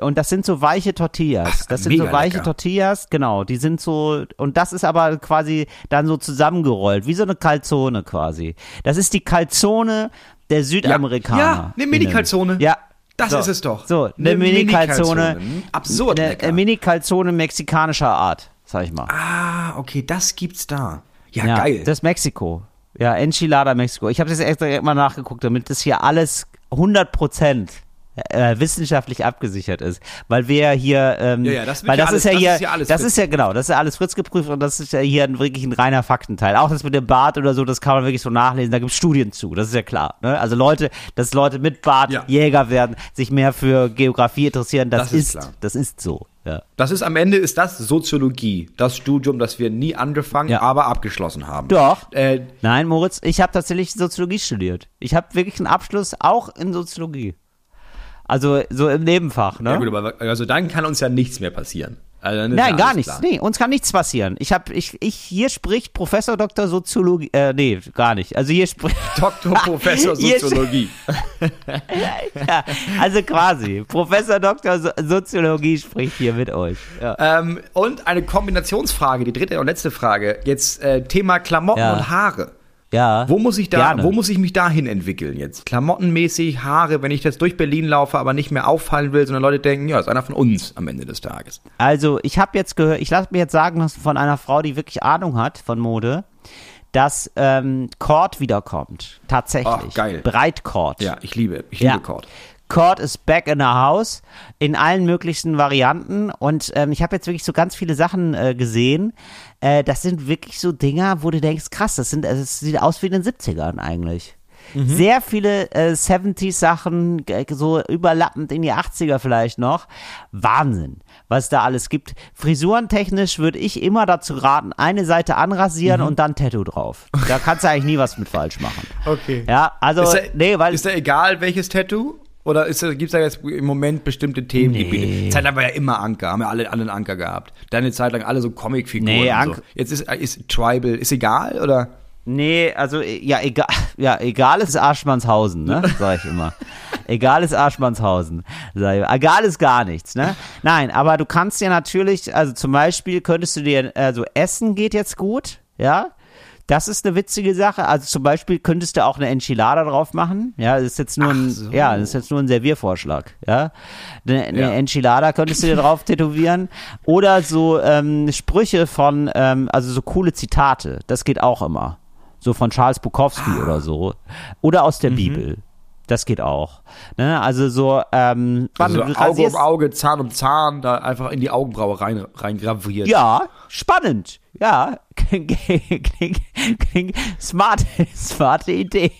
S1: Und das sind so weiche Tortillas.
S2: Ach,
S1: Das sind so weiche
S2: lecker.
S1: Tortillas, genau. Die sind so, und das ist aber quasi dann so zusammengerollt, wie so eine Calzone quasi. Das ist die Calzone der Südamerikaner.
S2: Ja, eine Mini-Calzone.
S1: Ja.
S2: Das
S1: so.
S2: ist es doch.
S1: So, eine,
S2: Eine
S1: Mini-Calzone.
S2: Mini-Calzone. Absurd
S1: Eine, eine Mini-Calzone mexikanischer Art, sag ich mal.
S2: Ah, okay, das gibt's da. Ja,
S1: ja,
S2: geil.
S1: Das ist Mexiko. Ja, Enchilada Mexiko. Ich habe das extra mal nachgeguckt, damit das hier alles 100 Prozent äh, wissenschaftlich abgesichert ist, weil wir hier, ähm,
S2: Ja, ja, das
S1: weil
S2: ja
S1: das
S2: alles-
S1: ist ja
S2: das
S1: hier,
S2: ist ja alles
S1: das
S2: Fritz
S1: ist ja genau, das ist ja alles Fritz geprüft und das ist ja hier ein, wirklich ein reiner Faktenteil. Auch das mit dem Bart oder so, das kann man wirklich so nachlesen. Da gibt es Studien zu, das ist ja klar. Ne? Also Leute, dass Leute mit Bart
S2: Ja.
S1: Jäger werden, sich mehr für Geografie interessieren, das,
S2: Das ist
S1: ist, das ist so. Ja.
S2: das ist am Ende ist das Soziologie, das Studium, das wir nie angefangen,
S1: Ja.
S2: aber abgeschlossen haben.
S1: Doch.
S2: Äh,
S1: Nein, Moritz, ich habe tatsächlich Soziologie studiert. Ich habe wirklich einen Abschluss auch in Soziologie. Also so im Nebenfach, ne?
S2: Ja, gut, aber also dann kann uns ja nichts mehr passieren. Also
S1: Nein, gar nichts.
S2: klar.
S1: Nee, uns kann nichts passieren. Ich habe ich ich hier spricht Professor Dr. Soziologie äh nee, gar nicht. Also hier spricht
S2: Doktor, Professor Soziologie.
S1: ja, also quasi Professor Dr. So Soziologie spricht hier mit euch. Ja.
S2: ähm, und eine Kombinationsfrage, die dritte und letzte Frage. Jetzt äh, Thema Klamotten
S1: Ja.
S2: und Haare.
S1: Ja.
S2: Wo muss ich da,
S1: Gerne.
S2: wo muss ich mich dahin entwickeln jetzt? Klamottenmäßig, Haare, wenn ich jetzt durch Berlin laufe, aber nicht mehr auffallen will, sondern Leute denken, ja, ist einer von uns am Ende des Tages.
S1: Also, ich habe jetzt gehört, ich lasse mir jetzt sagen lassen von einer Frau, die wirklich Ahnung hat von Mode, dass ähm, Cord wiederkommt. Tatsächlich.
S2: Ach, geil.
S1: Breitcord.
S2: Ja, ich liebe, ich
S1: Ja.
S2: liebe Cord.
S1: Cord is back in the house in allen möglichen Varianten und ähm, ich habe jetzt wirklich so ganz viele Sachen äh, gesehen. Äh, das sind wirklich so Dinger, wo du denkst, krass, das sind, also es sieht aus wie in den 70ern eigentlich. Sehr viele äh, 70s Sachen, äh, so überlappend in die 80er vielleicht noch. Wahnsinn, was da alles gibt. Frisurentechnisch würde ich immer dazu raten, eine Seite anrasieren und dann Tattoo drauf. Da kannst du eigentlich nie was mit falsch machen.
S2: Okay.
S1: Ja, also,
S2: Ist da,
S1: nee, weil
S2: ist da egal, welches Tattoo? Oder gibt es da jetzt im Moment bestimmte Themengebiete?
S1: Nee.
S2: Zeit lang war ja immer Anker, haben ja alle, einen Anker gehabt. Dann eine Zeit lang alle so Comicfiguren
S1: Nee,
S2: und so. Jetzt ist, ist Tribal, ist egal, oder?
S1: Nee, also ja, egal, ja, egal ist Arschmannshausen, ne? Sag ich immer. egal ist Arschmannshausen. Sag ich, egal ist gar nichts, ne? Nein, aber du kannst dir natürlich, also zum Beispiel könntest du dir, also Essen geht jetzt gut, ja? Das ist eine witzige Sache. Also zum Beispiel könntest du auch eine Enchilada drauf machen. Ja, das ist jetzt nur ein,
S2: so.
S1: ja, das ist jetzt nur ein Serviervorschlag. Ja, eine, eine
S2: Ja.
S1: Enchilada könntest du dir drauf tätowieren oder so ähm, Sprüche von, ähm, also so coole Zitate. Das geht auch immer. So von Charles Bukowski
S2: Ah.
S1: oder so. Oder aus
S2: Mhm.
S1: der Bibel. Das geht auch. Ne? Also so, ähm,
S2: Also Auge um Auge, Zahn um Zahn, da einfach in die Augenbraue rein, rein graviert.
S1: Ja, spannend. Ja, klingt, klingt, klingt smart, smarte Idee.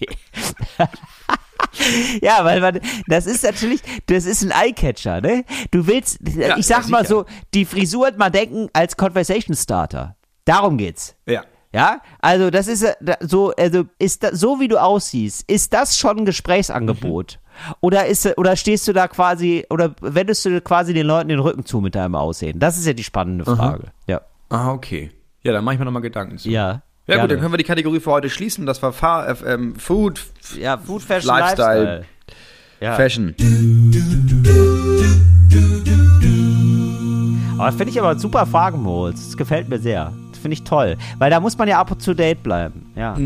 S1: ja, weil man, das ist natürlich, das ist ein Eyecatcher, ne? Du willst, ich sag
S2: ja,
S1: mal so, die Frisur mal denken als Conversation Starter. Darum geht's.
S2: Ja.
S1: Ja, also das ist äh, so, also ist da, so wie du aussiehst, ist das schon ein Gesprächsangebot? Oder ist oder stehst du da quasi oder wendest du quasi den Leuten den Rücken zu mit deinem Aussehen? Das ist ja die spannende Frage. Ja.
S2: Ah, okay. Ja, dann mache ich mir nochmal Gedanken zu.
S1: Ja.
S2: Ja gut,
S1: gerne.
S2: dann können wir die Kategorie für heute schließen. Das war Fa äh, ähm, Food,
S1: Ja, Food Fashion
S2: Lifestyle.
S1: Lifestyle. Ja.
S2: Fashion.
S1: Aber finde ich aber super Fragen, Moritz. Das gefällt mir sehr. Finde ich toll. Weil da muss man ja up to date bleiben. Ja.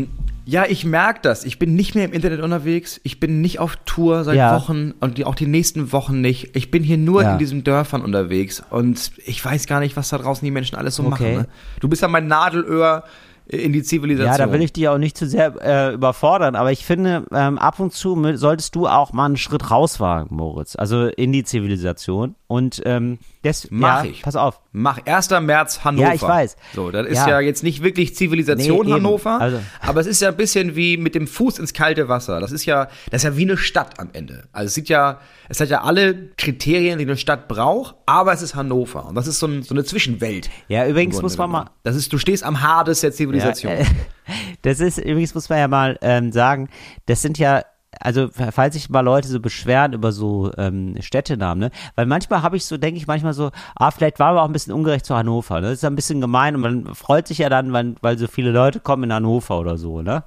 S2: Ja, ich merke das. Ich bin nicht mehr im Internet unterwegs. Ich bin nicht auf Tour seit
S1: Ja.
S2: Wochen und auch die nächsten Wochen nicht. Ich bin hier nur
S1: Ja.
S2: in diesen Dörfern unterwegs und ich weiß gar nicht, was da draußen die Menschen alles so
S1: Okay.
S2: machen. Ne? Du bist ja mein Nadelöhr in die Zivilisation.
S1: Ja, da will ich dich auch nicht zu sehr äh, überfordern, aber ich finde, ähm, ab und zu solltest du auch mal einen Schritt rauswagen, Moritz. Also in die Zivilisation. Und ähm, das
S2: Mach
S1: ja,
S2: ich.
S1: Pass auf.
S2: Mach 1. März Hannover.
S1: Ja, ich weiß.
S2: So, das ist ja,
S1: Ja.
S2: jetzt nicht wirklich Zivilisation
S1: Nee.
S2: Hannover,
S1: Also-
S2: aber es ist ja ein bisschen wie mit dem Fuß ins kalte Wasser. Das ist ja, das ist ja wie eine Stadt am Ende. Also es sieht ja, es hat ja alle Kriterien, die eine Stadt braucht, aber es ist Hannover und das ist so, ein, so eine Zwischenwelt.
S1: Ja, übrigens muss man mal.
S2: Das ist, du stehst am Hades der Zivilisation.
S1: Ja, äh, das ist, übrigens muss man ja mal ähm, sagen, das sind ja, also falls sich mal Leute so beschweren über so ähm, Städtenamen, ne? Weil manchmal habe ich so, denke ich manchmal so, ah, vielleicht waren wir auch ein bisschen ungerecht zu Hannover, ne? Das ist ein bisschen gemein und man freut sich ja dann, weil, weil so viele Leute kommen in Hannover oder so, ne?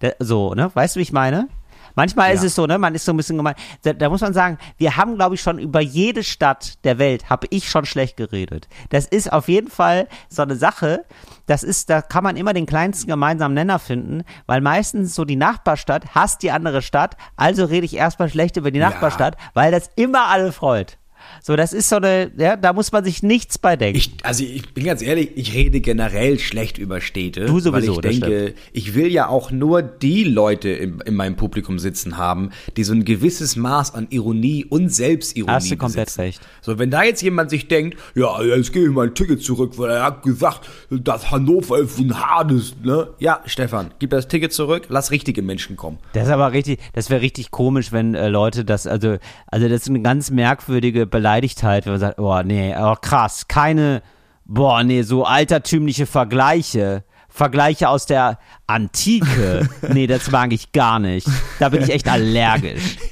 S1: Da, so, ne? Weißt du, wie ich meine? Manchmal ist
S2: Ja.
S1: es so, ne? Man ist so ein bisschen gemein. Da, da muss man sagen, wir haben, glaube ich, schon über jede Stadt der Welt, habe ich schon schlecht geredet. Das ist auf jeden Fall so eine Sache. Das ist, da kann man immer den kleinsten gemeinsamen Nenner finden, weil meistens so die Nachbarstadt hasst die andere Stadt, also rede ich erstmal schlecht über die Nachbarstadt, weil das immer alle freut. So, das ist so eine, ja, da muss man sich nichts bei denken.
S2: Ich, also ich bin ganz ehrlich, ich rede generell schlecht über Städte.
S1: Du sowieso,
S2: Weil ich denke, ich will ja auch nur die Leute in, in meinem Publikum sitzen haben, die so ein gewisses Maß an Ironie und Selbstironie
S1: Hast du komplett
S2: besitzen.
S1: recht.
S2: So, wenn da jetzt jemand sich denkt, ja, jetzt gebe ich mein Ticket zurück, weil er hat gesagt, dass Hannover ist ein Hades, ne? Ja, Stefan, gib das Ticket zurück, lass richtige Menschen kommen.
S1: Das ist aber richtig, das wäre richtig komisch, wenn äh, Leute das, also, also das ist eine ganz merkwürdige Beleidigtheit, wenn man sagt, oh nee, oh krass, keine, boah nee, so altertümliche Vergleiche, Vergleiche aus der Antike, nee, das mag ich gar nicht. Da bin ich echt allergisch.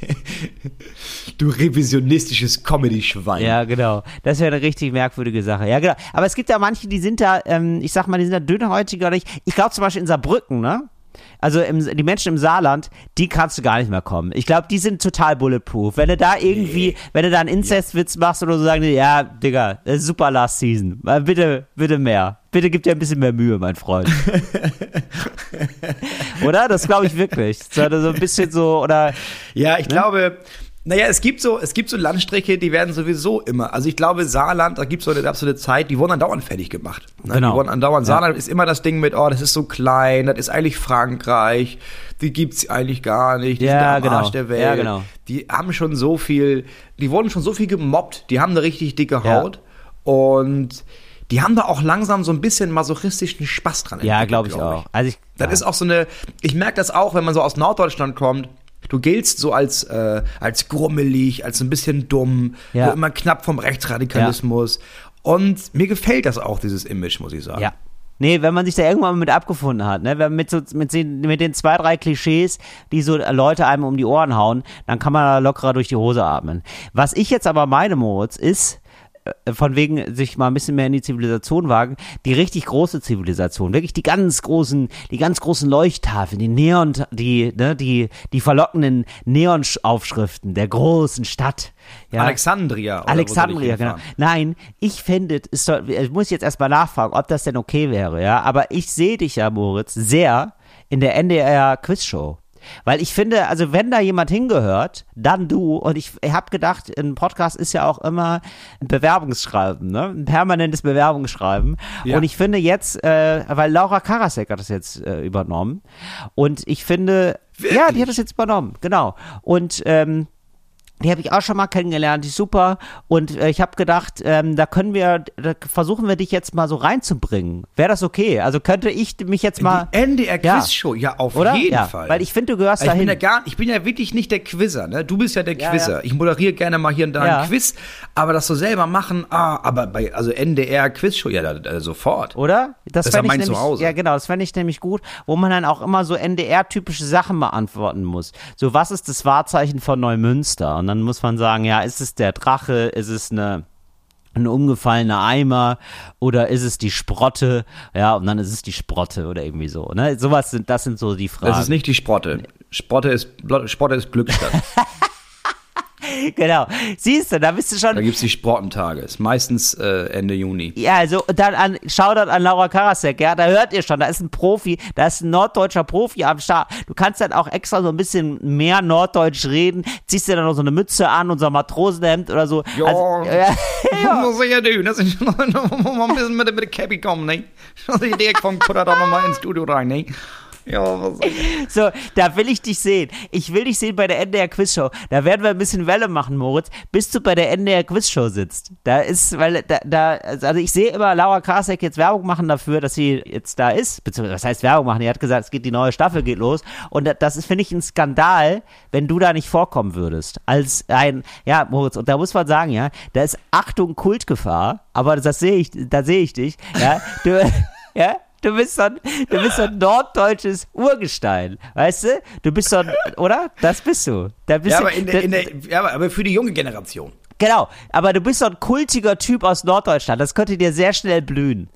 S2: Du revisionistisches Comedy-Schwein.
S1: Ja, genau. Das wäre eine richtig merkwürdige Sache. Ja, genau. Aber es gibt ja manche, die sind da, ähm, ich sag mal, die sind da dünnhäutiger. oder nicht. Ich glaube zum Beispiel in Saarbrücken, ne? Also im, die Menschen im Saarland, die kannst du gar nicht mehr kommen. Ich glaube, die sind total bulletproof. Wenn du da irgendwie, wenn du da einen Inzestwitz machst oder so, sagen die, ja, Digga, das ist super Last Season. Äh, Bitte, bitte mehr. Bitte gib dir ein bisschen mehr Mühe, mein Freund. oder? Das glaube ich wirklich. So, so ein bisschen so, oder
S2: Ja, ich glaube, Naja, es gibt so, es gibt so Landstriche, die werden sowieso immer. Also ich glaube, Saarland, da gibt es so eine absolute Zeit, die wurden andauernd fertig gemacht. Ne?
S1: Genau.
S2: Die wurden andauernd.
S1: Ja.
S2: Saarland ist immer das Ding mit, oh, das ist so klein, das ist eigentlich Frankreich, die gibt's eigentlich gar nicht, die
S1: Ja,
S2: sind am
S1: genau.
S2: Arsch der Welt.
S1: Ja, genau.
S2: Die haben schon so viel, die wurden schon so viel gemobbt, die haben eine richtig dicke
S1: Ja.
S2: Haut und die haben da auch langsam so ein bisschen masochistischen Spaß dran.
S1: Ja, glaube ich
S2: glaub
S1: auch. Also ich,
S2: das ist auch so eine, ich merke das auch, wenn man so aus Norddeutschland kommt. Du giltst so als, äh, als grummelig, als ein bisschen dumm,
S1: Ja.
S2: immer knapp vom Rechtsradikalismus. Und mir gefällt das auch, dieses Image, muss ich sagen.
S1: Ja. Nee, wenn man sich da irgendwann mit abgefunden hat, ne, wenn mit, so, mit, den, mit den zwei, drei Klischees, die so Leute einem um die Ohren hauen, dann kann man da lockerer durch die Hose atmen. Was ich jetzt aber meine, Moritz, ist, von wegen sich mal ein bisschen mehr in die Zivilisation wagen, die richtig große Zivilisation, wirklich die ganz großen, die ganz großen Leuchttafeln, die Neon, die, ne, die, die verlockenden Neonaufschriften der großen Stadt. Ja.
S2: Alexandria.
S1: Alexandria, genau. Nein, ich finde, es soll, ich muss jetzt erstmal nachfragen, ob das denn okay wäre, ja. Aber ich sehe dich ja, Moritz, sehr in der NDR Quizshow. Weil ich finde, also wenn da jemand hingehört, dann du. Und ich, habe gedacht, ein Podcast ist ja auch immer ein Bewerbungsschreiben, ne? Ein permanentes Bewerbungsschreiben.
S2: Ja.
S1: Und ich finde jetzt, äh, weil Laura Karasek hat das jetzt äh, übernommen. Und ich finde, ja, die
S2: Wirklich?
S1: hat das jetzt übernommen, genau. Und ähm, die habe ich auch schon mal kennengelernt, die ist super. Und äh, ich habe gedacht, ähm, da können wir, da versuchen wir dich jetzt mal so reinzubringen. Wäre das okay? Also könnte ich mich jetzt mal,
S2: Die NDR
S1: Ja.
S2: Quizshow, ja, auf
S1: oder?
S2: jeden
S1: ja,
S2: Fall.
S1: weil ich finde, du gehörst
S2: Also ich bin
S1: dahin.
S2: ja gar, ich bin ja wirklich nicht der Quizzer, ne? Du bist ja der
S1: Ja,
S2: Quizzer. Ich moderiere gerne mal hier und da
S1: Ja.
S2: ein Quiz, aber das so selber machen, ah, aber bei, also NDR Quizshow, ja, da, da, sofort.
S1: Oder?
S2: Das ist
S1: fänd
S2: ja mein
S1: nämlich,
S2: Zuhause.
S1: Ja, genau, das fände ich nämlich gut, wo man dann auch immer so NDR-typische Sachen beantworten muss. So, was ist das Wahrzeichen von Neumünster? Und dann muss man sagen, ja, ist es der Drache, ist es eine ein umgefallener Eimer oder ist es die Sprotte? Ja, und dann ist es die Sprotte oder irgendwie so. Ne? Sowas sind, das sind so die Fragen.
S2: Das ist nicht die Sprotte. Sprotte ist, Sprotte ist Glückstadt.
S1: genau. Siehst du, da bist du schon.
S2: da gibt's die Sprottentage. Ist meistens äh, Ende Juni.
S1: Ja, also dann an, Shoutout an Laura Karasek, ja, da hört ihr schon, da ist ein Profi, da ist ein norddeutscher Profi am Start. Du kannst dann auch extra so ein bisschen mehr norddeutsch reden, ziehst dir dann noch so eine Mütze an und so ein Matrosenhemd oder so.
S2: Ja,
S1: Also, ja,
S2: muss ich ja tun. Das ist noch mal ein bisschen mit, mit der Cappy kommen, ne? Also die Idee vom Kutter da nochmal ins Studio rein, ne? Ja, was
S1: so, da will ich dich sehen. Ich will dich sehen bei der NDR Quizshow. Da werden wir ein bisschen Welle machen, Moritz, bis du bei der NDR Quizshow sitzt. Da ist, weil da, da also ich sehe immer Laura Krasek jetzt Werbung machen dafür, dass sie jetzt da ist. Beziehungsweise, was heißt Werbung machen? Die hat gesagt, es geht die neue Staffel geht los. Und da- das ist, finde ich, ein Skandal, wenn du da nicht vorkommen würdest. Als ein, ja, Moritz, und da muss man sagen, ja, da ist Achtung Kultgefahr, aber das sehe ich, da sehe ich dich, ja. Du, ja, Du bist so ein, du bist so ein norddeutsches Urgestein, weißt du? Du bist so ein, oder? Das bist du. Da bist
S2: Ja,
S1: du,
S2: aber, in der, in der, ja, aber- für die junge Generation.
S1: genau, aber du bist so ein kultiger Typ aus Norddeutschland. Das könnte dir sehr schnell blühen.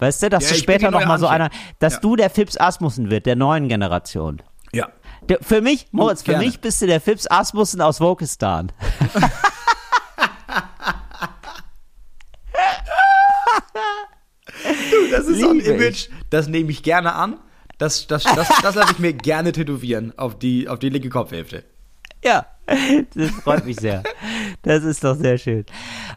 S1: Weißt du, dass
S2: Ja,
S1: du später
S2: die neue
S1: noch mal so einer, dass
S2: Ja.
S1: du der Fips Asmussen wird, der neuen Generation.
S2: Ja.
S1: Für mich, Moritz, für
S2: gerne.
S1: mich bist du der Fips Asmussen aus Wokistan.
S2: Das ist so ein Image, das nehme ich gerne an. Das, das, das, das lasse ich mir gerne tätowieren auf die, auf die linke Kopfhälfte.
S1: Ja, das freut mich sehr. Das ist doch sehr schön.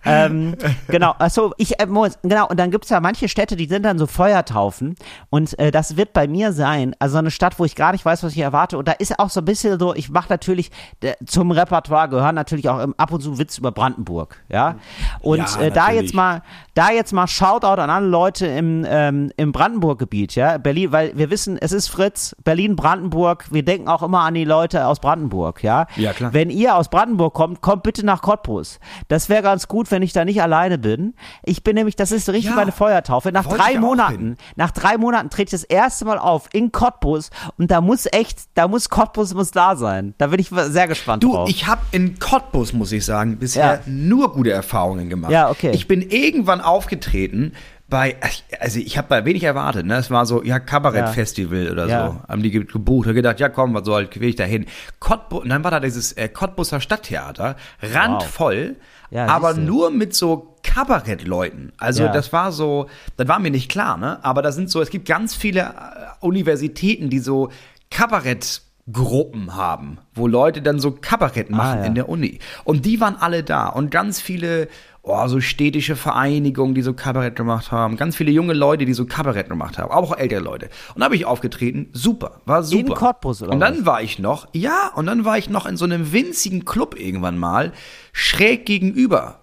S1: Ähm, genau, achso, ich, äh, Moritz, genau, und dann gibt's ja manche Städte, die sind dann so Feuertaufen und äh, das wird bei mir sein, also eine Stadt, wo ich gar nicht weiß, was ich erwarte und da ist auch so ein bisschen so, ich mache natürlich, äh, zum Repertoire gehören natürlich auch ähm, ab und zu Witz über Brandenburg, ja, und
S2: Ja,
S1: äh, da jetzt mal, da jetzt mal Shoutout an alle Leute im, ähm, im Brandenburg-Gebiet, ja, Berlin, weil wir wissen, es ist Fritz, Berlin, Brandenburg, wir denken auch immer an die Leute aus Brandenburg, ja,
S2: Ja, klar.
S1: wenn ihr aus Brandenburg kommt, kommt bitte nach Cottbus. Das wäre ganz gut, wenn ich da nicht alleine bin. Ich bin nämlich, das ist richtig
S2: Ja,
S1: meine Feuertaufe. Nach drei Monaten, nach drei Monaten trete ich das erste Mal auf in Cottbus und da muss echt, da muss Cottbus muss da sein. Da bin ich sehr gespannt
S2: Du,
S1: drauf.
S2: ich habe in Cottbus, muss ich sagen, bisher
S1: Ja.
S2: nur gute Erfahrungen gemacht.
S1: Ja, okay.
S2: Ich bin irgendwann aufgetreten bei, also ich habe da wenig erwartet, ne? Es war so, ja, Kabarettfestival oder
S1: Ja.
S2: so. Haben die ge- gebucht und gedacht, ja komm, was soll, will ich da hin. Cottbus, und dann war da dieses äh, Cottbuser Stadttheater, randvoll,
S1: Ja,
S2: aber
S1: siehste.
S2: nur mit so Kabarettleuten. Also
S1: Ja.
S2: das war so, das war mir nicht klar, ne? Aber da sind so, es gibt ganz viele äh, Universitäten, die so Kabarett Gruppen haben, wo Leute dann so Kabarett machen
S1: Ah, ja.
S2: in der Uni. Und die waren alle da und ganz viele, oh, so städtische Vereinigungen, die so Kabarett gemacht haben, ganz viele junge Leute, die so Kabarett gemacht haben, aber auch ältere Leute. Und da habe ich aufgetreten, super, war super.
S1: Cottbus oder
S2: Und dann
S1: was?
S2: war ich noch, ja, und dann war ich noch in so einem winzigen Club irgendwann mal, schräg gegenüber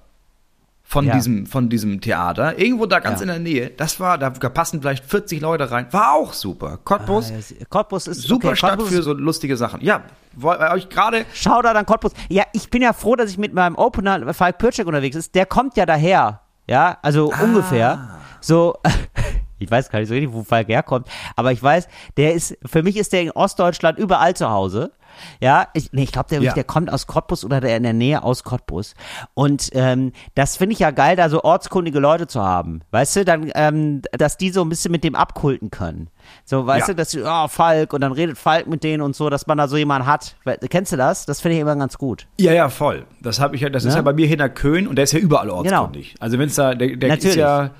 S2: von
S1: Ja.
S2: diesem von diesem Theater, irgendwo da ganz
S1: Ja.
S2: in der Nähe. Das war, da passen vielleicht 40 Leute rein. War auch super. Cottbus,
S1: Ah, ja, Cottbus ist
S2: super
S1: okay,
S2: Stadt
S1: Cottbus
S2: für so lustige Sachen. Ja, weil euch gerade
S1: Shoutout an Cottbus. Ja, ich bin ja froh, dass ich mit meinem Opener Falk Pircek unterwegs ist. Der kommt ja daher. Ja, also
S2: Ah.
S1: ungefähr. So, ich weiß gar nicht so richtig, wo Falk herkommt, aber ich weiß, der ist, für mich ist der in Ostdeutschland überall zu Hause. Ja, ich, nee, ich glaube, der,
S2: Ja.
S1: der kommt aus Cottbus oder der in der Nähe aus Cottbus. Und ähm, das finde ich ja geil, da so ortskundige Leute zu haben. Weißt du, dann, ähm, dass die so ein bisschen mit dem abkulten können. So, weißt
S2: Ja.
S1: du, dass du, oh, Falk, und dann redet Falk mit denen und so, dass man da so jemanden hat. Kennst du das? Das finde ich immer ganz gut.
S2: Ja, ja, voll. Das habe ich ja, das ist
S1: Ne?
S2: ja bei mir hinter Köln und der ist ja überall ortskundig. Also wenn es da, der, der ist ja,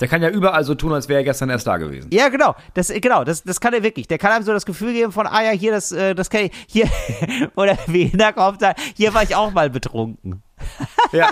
S2: der kann ja überall so tun, als wäre er gestern erst da gewesen.
S1: Ja, genau. Das, genau, das, das kann er wirklich. Der kann einem so das Gefühl geben von, ah ja, hier, das, äh, das kann ich, hier, oder wie hinterkommt da, hier war ich auch mal betrunken.
S2: Ja.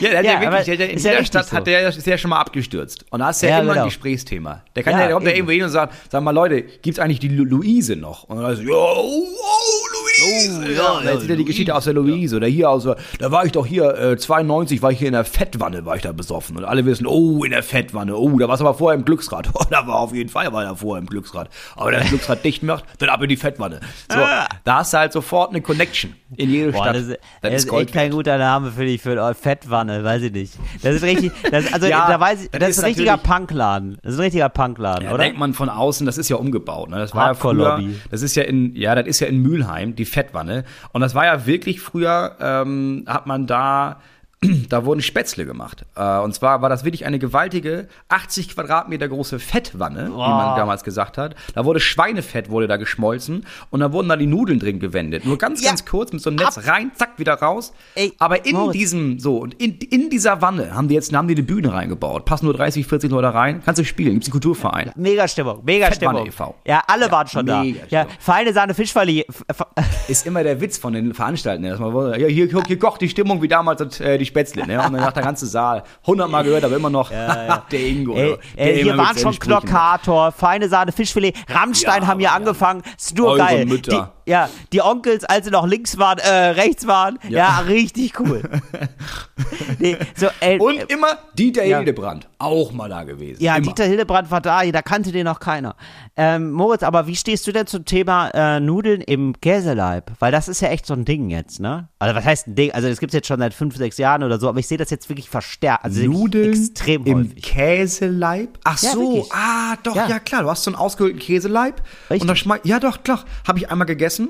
S2: Ja, der hat
S1: Ja,
S2: ja, wirklich, der, der, in
S1: ja
S2: jeder
S1: richtig
S2: Stadt
S1: so.
S2: hat der, ist der schon mal abgestürzt. Und da ist ja,
S1: Ja,
S2: immer
S1: genau.
S2: ein Gesprächsthema. Der kann
S1: Ja,
S2: ja, kommt ja
S1: eben.
S2: irgendwo hin und sagt, sag mal Leute, gibt's eigentlich die Lu Luise noch? Und dann so, ja, oh, oh, Luise.
S1: Oh,
S2: ja,
S1: ja,
S2: und dann erzählt er die Geschichte aus der Luise. Oder hier aus, der- da war ich doch hier, äh, 92 war ich hier in der Fettwanne, war ich da besoffen. Und alle wissen, oh, in der Fettwanne, oh, da war's aber vorher im Glücksrad. Oh, da war auf jeden Fall, war da vorher im Glücksrad. Aber wenn das Glücksrad dicht macht, dann ab in die Fettwanne. So, da hast du halt sofort eine Connection in jede
S1: Boah,
S2: Stadt.
S1: das, ist-
S2: das
S1: ist echt kein guter Name für dich, für Fettwanne, weiß ich nicht. Das ist richtig, das, also,
S2: Ja,
S1: da weiß ich,
S2: das
S1: das,
S2: ist
S1: ein richtiger Punkladen. Das ist ein richtiger Punkladen,
S2: Ja,
S1: oder?
S2: denkt man von außen, das ist ja umgebaut. Ne? Das war ja früher,
S1: Hardcore-Lobby.
S2: das ist ja in, ja, das ist ja in Mülheim, die Fettwanne. Und das war ja wirklich früher, ähm, hat man da, da wurden Spätzle gemacht. Äh, und zwar war das wirklich eine gewaltige 80 Quadratmeter große Fettwanne, wie man damals gesagt hat. Da wurde Schweinefett wurde da geschmolzen und da wurden da die Nudeln drin gewendet. Nur ganz,
S1: Ja.
S2: ganz kurz mit so einem Netz rein, zack, wieder raus.
S1: Ey,
S2: Aber in
S1: Moritz.
S2: diesem, so, und in, in dieser Wanne haben die jetzt, haben die eine Bühne reingebaut. Passen nur 30, 40 Leute rein. Kannst du spielen. Gibt's einen Kulturverein.
S1: Mega Stimmung, mega
S2: Fettwanne
S1: Stimmung.
S2: e.V..
S1: Ja, alle
S2: Ja,
S1: waren schon da.
S2: mega
S1: Ja,
S2: Stimmung.
S1: feine Sahne Fischverlie.
S2: ist immer der Witz von den Veranstaltern, dass man ja, hier, hier kocht die Stimmung wie damals äh, die Spätzle, ne? Und dann sagt der ganze Saal, hundertmal gehört, aber immer noch der Ingo.
S1: Ey,
S2: der
S1: ey, hier waren schon Klockator, feine Sahne, Fischfilet, Rammstein
S2: Ja,
S1: haben hier
S2: ja.
S1: angefangen, ist nur geil.
S2: Mütter.
S1: Die, ja, die Onkels, als sie noch links waren, äh, rechts waren, ja, richtig cool. nee, so, ey,
S2: Und
S1: äh,
S2: immer Dieter
S1: Ja.
S2: Hildebrand, auch mal da gewesen.
S1: ja,
S2: immer.
S1: Dieter Hildebrand war da, da kannte den noch keiner. Ähm, Moritz, aber wie stehst du denn zum Thema äh, Nudeln im Käseleib? Weil das ist ja echt so ein Ding jetzt, ne? Also was heißt ein Ding? Also das gibt's jetzt schon seit fünf, sechs Jahren oder so, aber ich sehe das jetzt wirklich verstärkt, also
S2: Nudeln
S1: extrem
S2: im
S1: häufig.
S2: Käseleib? Ach
S1: Ja,
S2: so,
S1: wirklich.
S2: ah, doch,
S1: Ja.
S2: ja. klar, du hast so einen ausgehöhlten Käseleib.
S1: Richtig.
S2: Und dann schmeißt, ja doch, klar, habe ich einmal gegessen.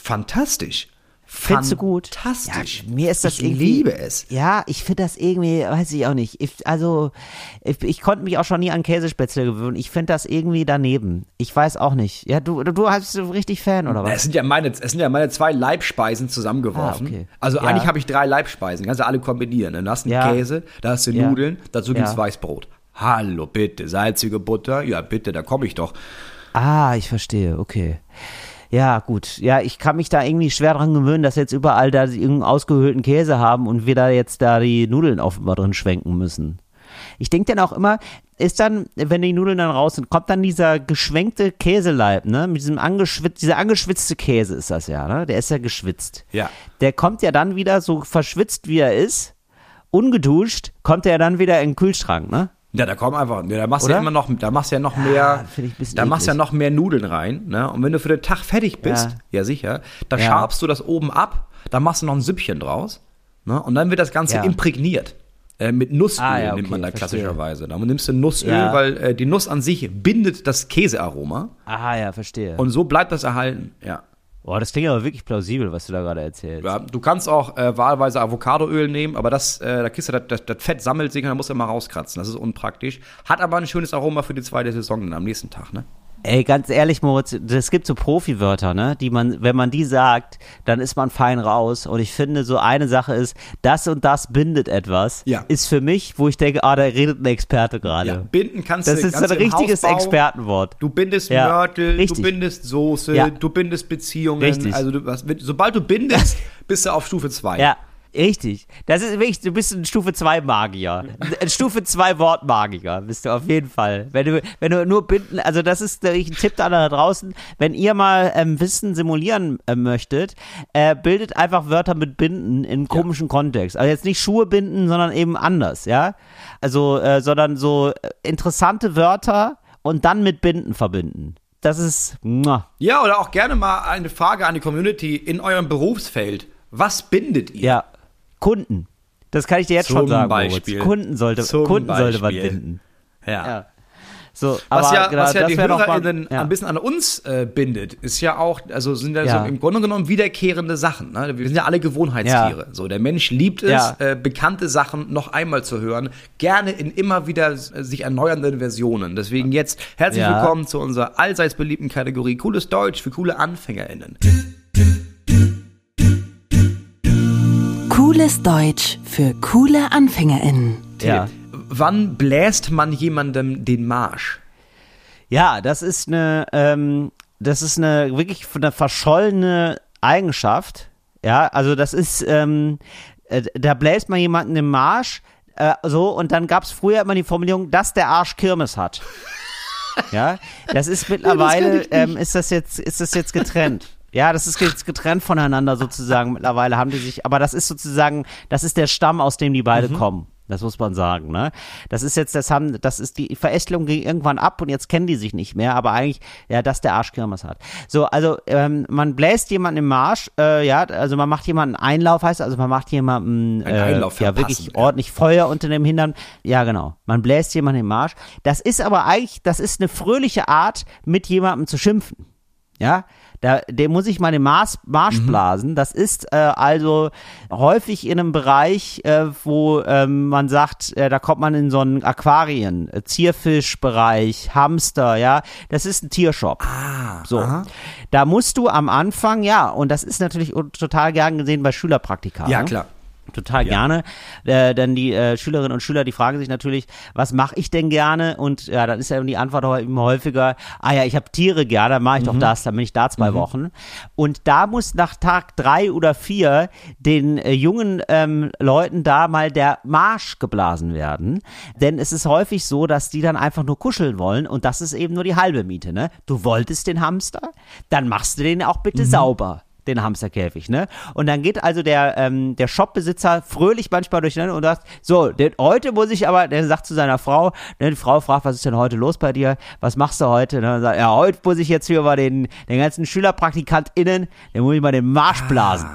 S2: Fantastisch.
S1: Findest du gut?
S2: Fantastisch.
S1: Ja, mir ist das
S2: ich
S1: irgendwie.
S2: liebe es.
S1: Ja, ich finde das irgendwie, weiß ich auch nicht. Ich, also, ich, ich konnte mich auch schon nie an Käsespätzle gewöhnen. Ich finde das irgendwie daneben. Ich weiß auch nicht. Ja, du, du hast so richtig Fan oder
S2: Es
S1: was?
S2: sind ja meine, es sind ja meine zwei Leibspeisen zusammengeworfen.
S1: Ah, okay.
S2: Also
S1: Ja.
S2: eigentlich habe ich drei Leibspeisen, kannst du alle kombinieren. Dann hast du
S1: Ja.
S2: Käse, da hast du. Nudeln, dazu gibt's
S1: Ja.
S2: Weißbrot. Hallo, bitte, salzige Butter, ja bitte, da komme ich doch.
S1: Ah, ich verstehe. Okay. Ja, gut. Ja, ich kann mich da irgendwie schwer dran gewöhnen, dass jetzt überall da irgendeinen ausgehöhlten Käse haben und wir da jetzt da die Nudeln offenbar drin schwenken müssen. Ich denke dann auch immer, ist dann, wenn die Nudeln dann raus sind, kommt dann dieser geschwenkte Käseleib, ne? Mit diesem angeschwitzt, dieser angeschwitzte Käse ist das ja, ne? Der ist ja geschwitzt.
S2: Ja.
S1: Der kommt ja dann wieder so verschwitzt, wie er ist, ungeduscht, kommt er ja dann wieder in den Kühlschrank, ne?
S2: Ja, da kommen einfach, ja, da machst du ja immer noch, da machst du ja noch mehr,
S1: ein bisschen
S2: da machst du ja noch mehr Nudeln rein, ne? Und wenn du für den Tag fertig bist,
S1: Ja.
S2: ja, sicher, da
S1: Ja.
S2: schabst du das oben ab, da machst du noch ein Süppchen draus, ne? Und dann wird das Ganze
S1: Ja.
S2: imprägniert. Äh, mit Nussöl
S1: Ah, ja,
S2: nimmt man da
S1: okay, verstehe.
S2: klassischerweise. Da nimmst du Nussöl,
S1: Ja.
S2: weil äh, die Nuss an sich bindet das Käsearoma
S1: Aha, ja, verstehe.
S2: und so bleibt das erhalten. Ja.
S1: Boah, das klingt aber wirklich plausibel, was du da gerade erzählst.
S2: Ja, du kannst auch äh, wahlweise Avocadoöl nehmen, aber das, äh, da kriegst du das, das, Fett sammelt sich und dann musst du mal rauskratzen. Das ist unpraktisch. Hat aber ein schönes Aroma für die zweite Saison dann am nächsten Tag, ne?
S1: Ey, ganz ehrlich, Moritz, es gibt so Profi-Wörter, ne, die man, wenn man die sagt, dann ist man fein raus. Und ich finde, so eine Sache ist, das und das bindet etwas,
S2: Ja.
S1: ist für mich, wo ich denke, ah, da redet ein Experte gerade.
S2: Ja, binden kannst
S1: das
S2: du
S1: ist
S2: kannst
S1: ein richtiges
S2: Hausbau.
S1: Expertenwort.
S2: Du bindest
S1: Ja,
S2: Mörtel,
S1: richtig.
S2: du bindest Soße,
S1: Ja.
S2: du bindest Beziehungen.
S1: Richtig.
S2: Also du, was, sobald du bindest, bist du auf Stufe 2.
S1: Ja, richtig. Das ist wirklich, du bist ein Stufe 2 Magier. Ein Stufe 2 Wortmagier bist du auf jeden Fall. Wenn du, wenn du nur binden, also das ist wirklich ein Tipp da draußen, wenn ihr mal ähm, Wissen simulieren äh, möchtet, äh, bildet einfach Wörter mit Binden in einem komischen Kontext. Also jetzt nicht Schuhe binden, sondern eben anders, ja? Also, äh, sondern so äh, interessante Wörter und dann mit Binden verbinden. Das ist, muah.
S2: Ja, oder auch gerne mal eine Frage an die Community in eurem Berufsfeld. Was bindet ihr?
S1: Ja, Kunden. Das kann ich dir jetzt
S2: Zum
S1: schon sagen,
S2: Beispiel.
S1: Moritz. Kunden sollte,
S2: Zum
S1: Kunden sollte man
S2: Beispiel.
S1: binden.
S2: Ja.
S1: Ja. So,
S2: Was
S1: aber
S2: ja,
S1: genau,
S2: was ja
S1: das
S2: die HörerInnen
S1: ja.
S2: ein bisschen an uns äh, bindet, ist ja auch, also sind ja,
S1: Ja.
S2: so im Grunde genommen wiederkehrende Sachen. Ne? Wir sind ja alle Gewohnheitstiere. So, der Mensch liebt es,
S1: Ja.
S2: äh, bekannte Sachen noch einmal zu hören, gerne in immer wieder äh, sich erneuernden Versionen. Deswegen jetzt herzlich willkommen zu unserer allseits beliebten Kategorie Cooles Deutsch für coole AnfängerInnen.
S3: Cooles Deutsch für coole AnfängerInnen.
S1: Ja.
S2: Wann bläst man jemandem den Marsch?
S1: ja, das ist eine, ähm, das ist eine wirklich eine verschollene Eigenschaft. Ja, also das ist, ähm, äh, da bläst man jemanden im Marsch, äh, so, und dann gab es früher immer die Formulierung, dass der Arsch Kirmes hat. Ja, das ist mittlerweile, ähm, ist das jetzt, ist das jetzt getrennt. Ja, das ist jetzt getrennt voneinander sozusagen. Mittlerweile haben die sich, aber das ist sozusagen, das ist der Stamm, aus dem die beide kommen. Das muss man sagen, ne? Das ist jetzt, das haben, das ist die Verästelung ging irgendwann ab und jetzt kennen die sich nicht mehr, aber eigentlich, ja, dass der Arsch Kirmes hat. So, also ähm, man bläst jemanden im Marsch, äh, ja, also man macht jemanden Einlauf, heißt also man macht jemanden äh,
S2: Einlauf
S1: ja wirklich
S2: ja.
S1: ordentlich Feuer unter dem Hintern. Ja, genau. Man bläst jemanden im Marsch. Das ist aber eigentlich, das ist eine fröhliche Art, mit jemandem zu schimpfen. Ja, da, dem muss ich mal den Marsch, Marsch
S2: Mhm.
S1: blasen. Das ist äh, also häufig in einem Bereich, äh, wo ähm, man sagt, äh, da kommt man in so einen Aquarien, äh, Zierfischbereich, Hamster, ja. Das ist ein Tiershop.
S2: Ah,
S1: So. Da musst du am Anfang, ja, und das ist natürlich total gern gesehen bei Schülerpraktika.
S2: Ja,
S1: ne?
S2: klar.
S1: Total gerne. Äh, denn die äh, Schülerinnen und Schüler, die fragen sich natürlich, was mache ich denn gerne? Und ja, dann ist ja die Antwort auch immer häufiger, ah ja, ich habe Tiere gerne, dann mache ich doch das, dann bin ich da zwei Wochen. Und da muss nach Tag drei oder vier den äh, jungen ähm, Leuten da mal der Marsch geblasen werden. Denn es ist häufig so, dass die dann einfach nur kuscheln wollen und das ist eben nur die halbe Miete. Ne? Du wolltest den Hamster, dann machst du den auch bitte sauber den Hamsterkäfig, ne? Und dann geht also der, ähm, der Shopbesitzer fröhlich manchmal durcheinander und sagt, so, den, heute muss ich aber, der sagt zu seiner Frau, ne, die Frau fragt, was ist denn heute los bei dir? Was machst du heute? Ne? Und sagt, ja, heute muss ich jetzt hier mal den, den ganzen SchülerpraktikantInnen, den muss ich mal den Marsch blasen.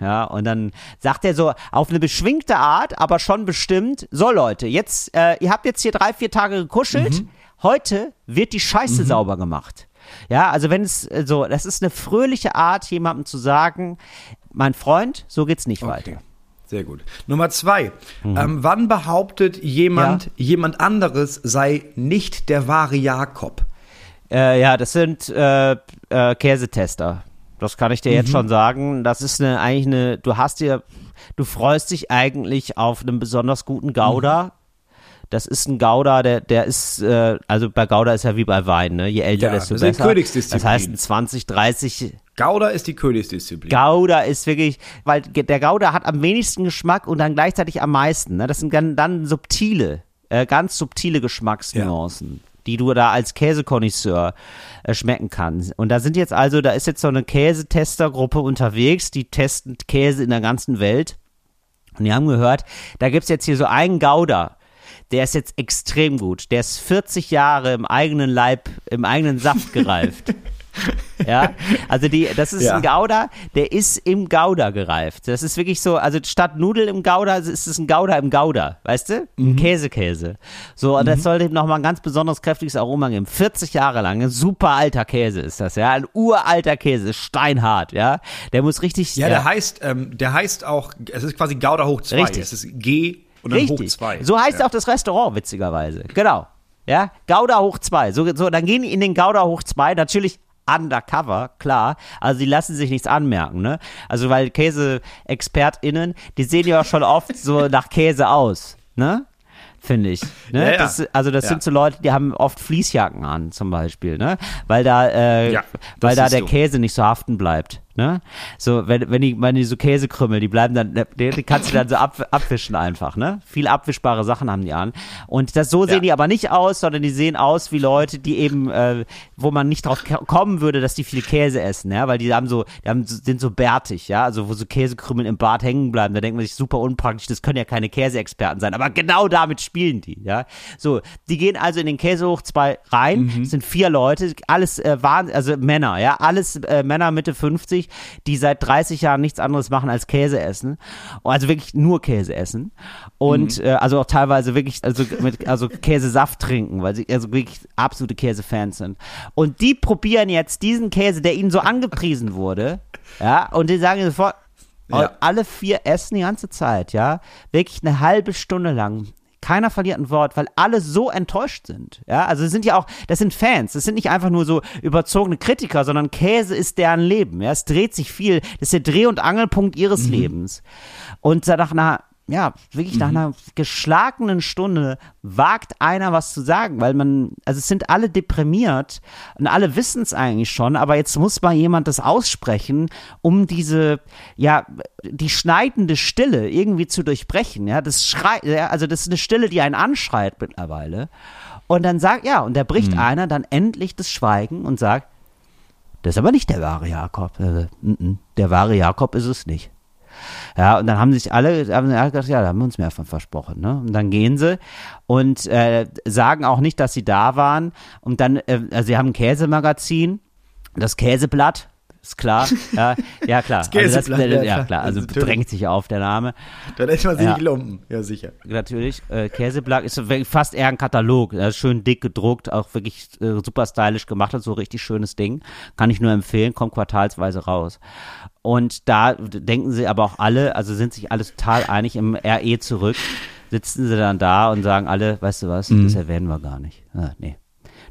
S1: Ja, und dann sagt er so auf eine beschwingte Art, aber schon bestimmt, so Leute, jetzt, äh, ihr habt jetzt hier drei, vier Tage gekuschelt, heute wird die Scheiße sauber gemacht. Ja, also wenn es äh, so, das ist eine fröhliche Art, jemandem zu sagen, mein Freund, so geht's nicht weiter.
S2: Okay. Sehr gut. Nummer zwei. Ähm, wann behauptet jemand,
S1: Ja.
S2: jemand anderes sei nicht der wahre Jakob?
S1: Äh, ja, das sind äh, äh, Käsetester. Das kann ich dir
S2: Mhm.
S1: jetzt schon sagen. Das ist eine, eigentlich eine, du hast dir, du freust dich eigentlich auf einen besonders guten Gouda.
S2: Mhm.
S1: Das ist ein Gouda, der, der ist, äh, also bei Gouda ist ja wie bei Wein, ne? Je älter,
S2: Ja,
S1: desto
S2: das ist die
S1: besser.
S2: Königsdisziplin.
S1: Das heißt, ein 20, 30
S2: Gouda ist die Königsdisziplin.
S1: Gouda ist wirklich, weil der Gouda hat am wenigsten Geschmack und dann gleichzeitig am meisten. Ne? Das sind dann, dann subtile, äh, ganz subtile Geschmacksnuancen. Die du da als Käsekonnoisseur äh, schmecken kannst. Und da sind jetzt also, da ist jetzt so eine Käsetestergruppe unterwegs, die testen Käse in der ganzen Welt. Und die haben gehört, da gibt's jetzt hier so einen Gouda, der ist jetzt extrem gut. Der ist 40 Jahre im eigenen Leib, im eigenen Saft gereift. ja, also die, das ist
S2: Ja.
S1: ein Gouda, der ist im Gouda gereift. Das ist wirklich so, also statt Nudel im Gouda ist es ein Gouda im Gouda, weißt du? Ein Käsekäse. So, und das soll dem nochmal ein ganz besonders kräftiges Aroma geben. 40 Jahre lang, ein super alter Käse ist das, ja. Ein uralter Käse, steinhart, ja. Der muss richtig,
S2: Ja, der heißt, ähm, der heißt auch, es ist quasi Gouda hoch 2.
S1: Richtig.
S2: Es ist G und dann hoch
S1: Richtig.
S2: 2.
S1: So heißt
S2: ja.
S1: auch das Restaurant, witzigerweise. Genau. Ja, Gouda hoch zwei. So, so, dann gehen die in den Gouda hoch zwei. Natürlich undercover, klar. Also die lassen sich nichts anmerken, ne? Also weil Käse-ExpertInnen, die sehen ja auch schon oft so nach Käse aus, ne? Finde ich. Ne?
S2: Ja, ja.
S1: Das, also das
S2: Ja.
S1: sind so Leute, die haben oft Fließjacken an, zum Beispiel, ne? Weil da, äh, weil da der
S2: du.
S1: Käse nicht so haften bleibt. Ne? So, wenn, wenn die, wenn die so Käsekrümel, die bleiben dann, die, die kannst du dann so ab, abwischen einfach, ne? Viel abwischbare Sachen haben die an. Und das, so sehen
S2: Ja.
S1: die aber nicht aus, sondern die sehen aus wie Leute, die eben, äh, wo man nicht drauf kommen würde, dass die viel Käse essen, ja? Weil die haben so, die haben, sind so bärtig, ja? Also wo so Käsekrümel im Bart hängen bleiben, da denkt man sich super unpraktisch, das können ja keine Käseexperten sein. Aber genau damit spielen die, ja? So, die gehen also in den Käse hoch zwei rein,
S2: Mhm.
S1: sind vier Leute, alles äh, waren, also Männer, ja, alles äh, Männer Mitte 50, die seit 30 Jahren nichts anderes machen als Käse essen. Also wirklich nur Käse essen. Und äh, also auch teilweise wirklich, also mit, also Käsesaft trinken, weil sie also wirklich absolute Käsefans sind. Und die probieren jetzt diesen Käse, der ihnen so angepriesen wurde, ja, und die sagen sofort,
S2: Ja.
S1: alle vier essen die ganze Zeit, ja, wirklich eine halbe Stunde lang. Keiner verliert ein Wort, weil alle so enttäuscht sind. Ja, also es sind ja auch, das sind Fans. Das sind nicht einfach nur so überzogene Kritiker, sondern Käse ist deren Leben. Ja, es dreht sich viel. Das ist der Dreh- und Angelpunkt ihres Lebens. Und nach einer, ja, wirklich nach einer geschlagenen Stunde wagt einer was zu sagen, weil man, also es sind alle deprimiert und alle wissen es eigentlich schon, aber jetzt muss mal jemand das aussprechen, um diese, ja, die schneidende Stille irgendwie zu durchbrechen. Ja, das schreit, also das ist eine Stille, die einen anschreit mittlerweile. Und dann sagt, ja, und da bricht einer dann endlich das Schweigen und sagt, das ist aber nicht der wahre Jakob. Äh, mm, mm, der wahre Jakob ist es nicht. Ja, und dann haben sich alle, haben alle gedacht, ja, da haben wir uns mehr von versprochen. Ne? Und dann gehen sie und äh, sagen auch nicht, dass sie da waren. Und dann, äh, also sie haben ein Käsemagazin, das Käseblatt, ist klar. Ja, ja klar. Das
S2: Käseblatt,
S1: also
S2: ja,
S1: das, ja,
S2: klar.
S1: klar. Also
S2: Natürlich.
S1: drängt sich auf der Name.
S2: Dann hätte man sich
S1: Ja.
S2: lumpen. Ja, sicher.
S1: Natürlich. Äh, Käseblatt ist fast eher ein Katalog. Schön dick gedruckt, auch wirklich äh, super stylisch gemacht und so richtig schönes Ding. Kann ich nur empfehlen, kommt quartalsweise raus. Und da denken sie aber auch alle, also sind sich alle total einig im RE zurück, sitzen sie dann da und sagen alle, weißt du was, das erwähnen wir gar nicht. Ah, nee,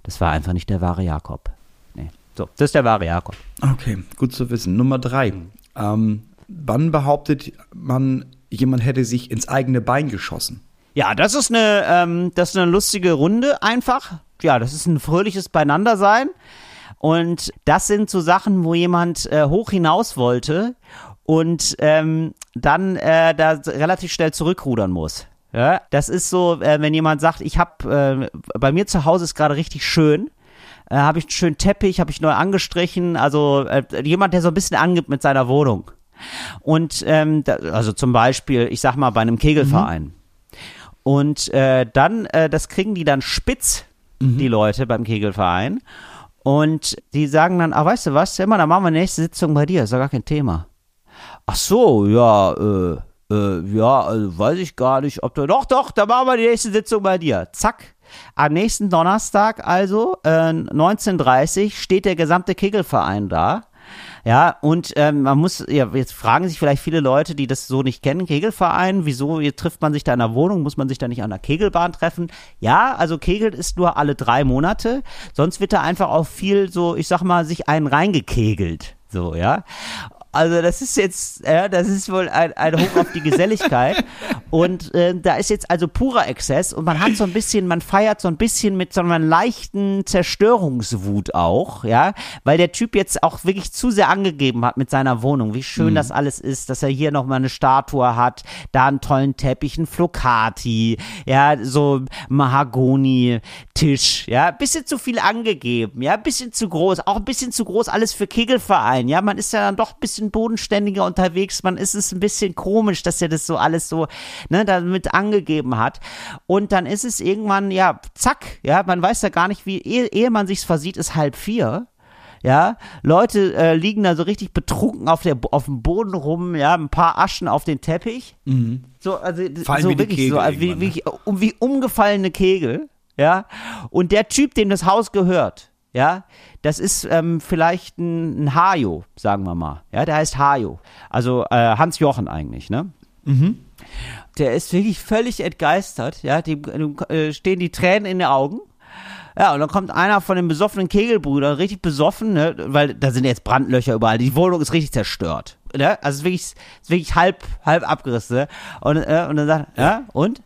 S1: das war einfach nicht der wahre Jakob. Nee. So, das ist der wahre Jakob.
S2: Okay, gut zu wissen. Nummer drei. Ähm, wann behauptet man, jemand hätte sich ins eigene Bein geschossen?
S1: Ja, das ist eine, ähm, das ist eine lustige Runde einfach. Ja, das ist ein fröhliches Beieinandersein. Und das sind so Sachen, wo jemand äh, hoch hinaus wollte und ähm, dann äh, da relativ schnell zurückrudern muss. Ja, das ist so, äh, wenn jemand sagt, ich habe äh, bei mir zu Hause ist gerade richtig schön, äh, habe ich einen schönen Teppich, habe ich neu angestrichen, also äh, jemand, der so ein bisschen angibt mit seiner Wohnung. Und ähm, da, also zum Beispiel, ich sag mal bei einem Kegelverein. Und äh, dann, äh, das kriegen die dann spitz, die Leute beim Kegelverein. Und die sagen dann, ah, weißt du was, immer, dann machen wir nächste Sitzung bei dir, ist doch gar kein Thema. Ach so, ja, äh, äh, ja, also weiß ich gar nicht, ob du, doch, doch, dann machen wir die nächste Sitzung bei dir. Zack. Am nächsten Donnerstag also, äh, 19.30 steht der gesamte Kegelverein da. Ja, und ähm, man muss, ja, jetzt fragen sich vielleicht viele Leute, die das so nicht kennen, Kegelverein, wieso trifft man sich da in der Wohnung, muss man sich da nicht an der Kegelbahn treffen? Ja, also Kegeln ist nur alle drei Monate, sonst wird da einfach auch viel so, ich sag mal, sich einen reingekegelt. So, ja. Also das ist jetzt, ja, das ist wohl ein, ein Hoch auf die Geselligkeit. Und äh, da ist jetzt also purer Exzess und man hat so ein bisschen, man feiert so ein bisschen mit so einer leichten Zerstörungswut auch, ja, weil der Typ jetzt auch wirklich zu sehr angegeben hat mit seiner Wohnung, wie schön das alles ist, dass er hier nochmal eine Statue hat, da einen tollen Teppich, ein Flocati, ja, so Mahagoni-Tisch, ja, bisschen zu viel angegeben, ja, bisschen zu groß, auch ein bisschen zu groß alles für Kegelverein, ja, man ist ja dann doch ein bisschen bodenständiger unterwegs, man ist es ein bisschen komisch, dass er das so alles so, ne, damit angegeben hat und dann ist es irgendwann, ja, zack, ja, man weiß ja gar nicht, wie, ehe, ehe man sich's versieht, ist halb vier, ja, Leute äh, liegen da so richtig betrunken auf, der, auf dem Boden rum, ja, ein paar Aschen auf den Teppich. So, also
S2: Fallen
S1: so
S2: wie
S1: wirklich so, wie,
S2: ne?
S1: wie, wie umgefallene Kegel, ja. Und der Typ, dem das Haus gehört, ja, das ist ähm, vielleicht ein, ein Hajo, sagen wir mal. Ja, der heißt Hajo. Also äh, Hans Jochen eigentlich, ne? Der ist wirklich völlig entgeistert, ja, dem, dem äh, stehen die Tränen in den Augen. Ja, und dann kommt einer von den besoffenen Kegelbrüdern, richtig besoffen, ne, weil da sind jetzt Brandlöcher überall. Die Wohnung ist richtig zerstört. Ne? Also es ist wirklich, ist wirklich halb, halb abgerissen. Ne? Und, äh, und dann sagt ja, und?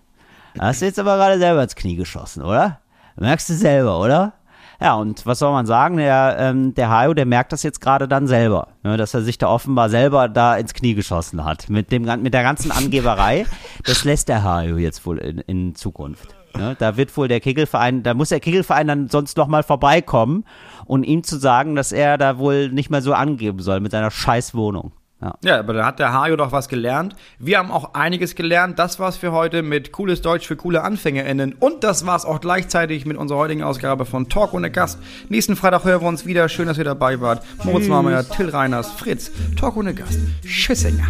S1: Hast du jetzt aber gerade selber ins Knie geschossen, oder? Merkst du selber, oder? Ja, und was soll man sagen? Der, ähm, der Hayo, der merkt das jetzt gerade dann selber, ne, dass er sich da offenbar selber da ins Knie geschossen hat. Mit, dem, mit der ganzen Angeberei. Das lässt der Hayo jetzt wohl in, in Zukunft. Ne, da wird wohl der Kegelverein, da muss der Kegelverein dann sonst noch mal vorbeikommen und ihm zu sagen, dass er da wohl nicht mehr so angeben soll mit seiner scheiß Wohnung.
S2: Ja. ja, aber da hat der Hajo doch was gelernt. Wir haben auch einiges gelernt. Das war's für heute mit cooles Deutsch für coole AnfängerInnen. Und das war's auch gleichzeitig mit unserer heutigen Ausgabe von Talk ohne Gast. Nächsten Freitag hören wir uns wieder. Schön, dass ihr dabei wart. Moritz Marmeier, Till Reiners, Fritz. Talk ohne Gast. Tschüssinger.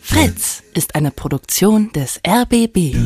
S3: Fritz ist eine Produktion des RBB.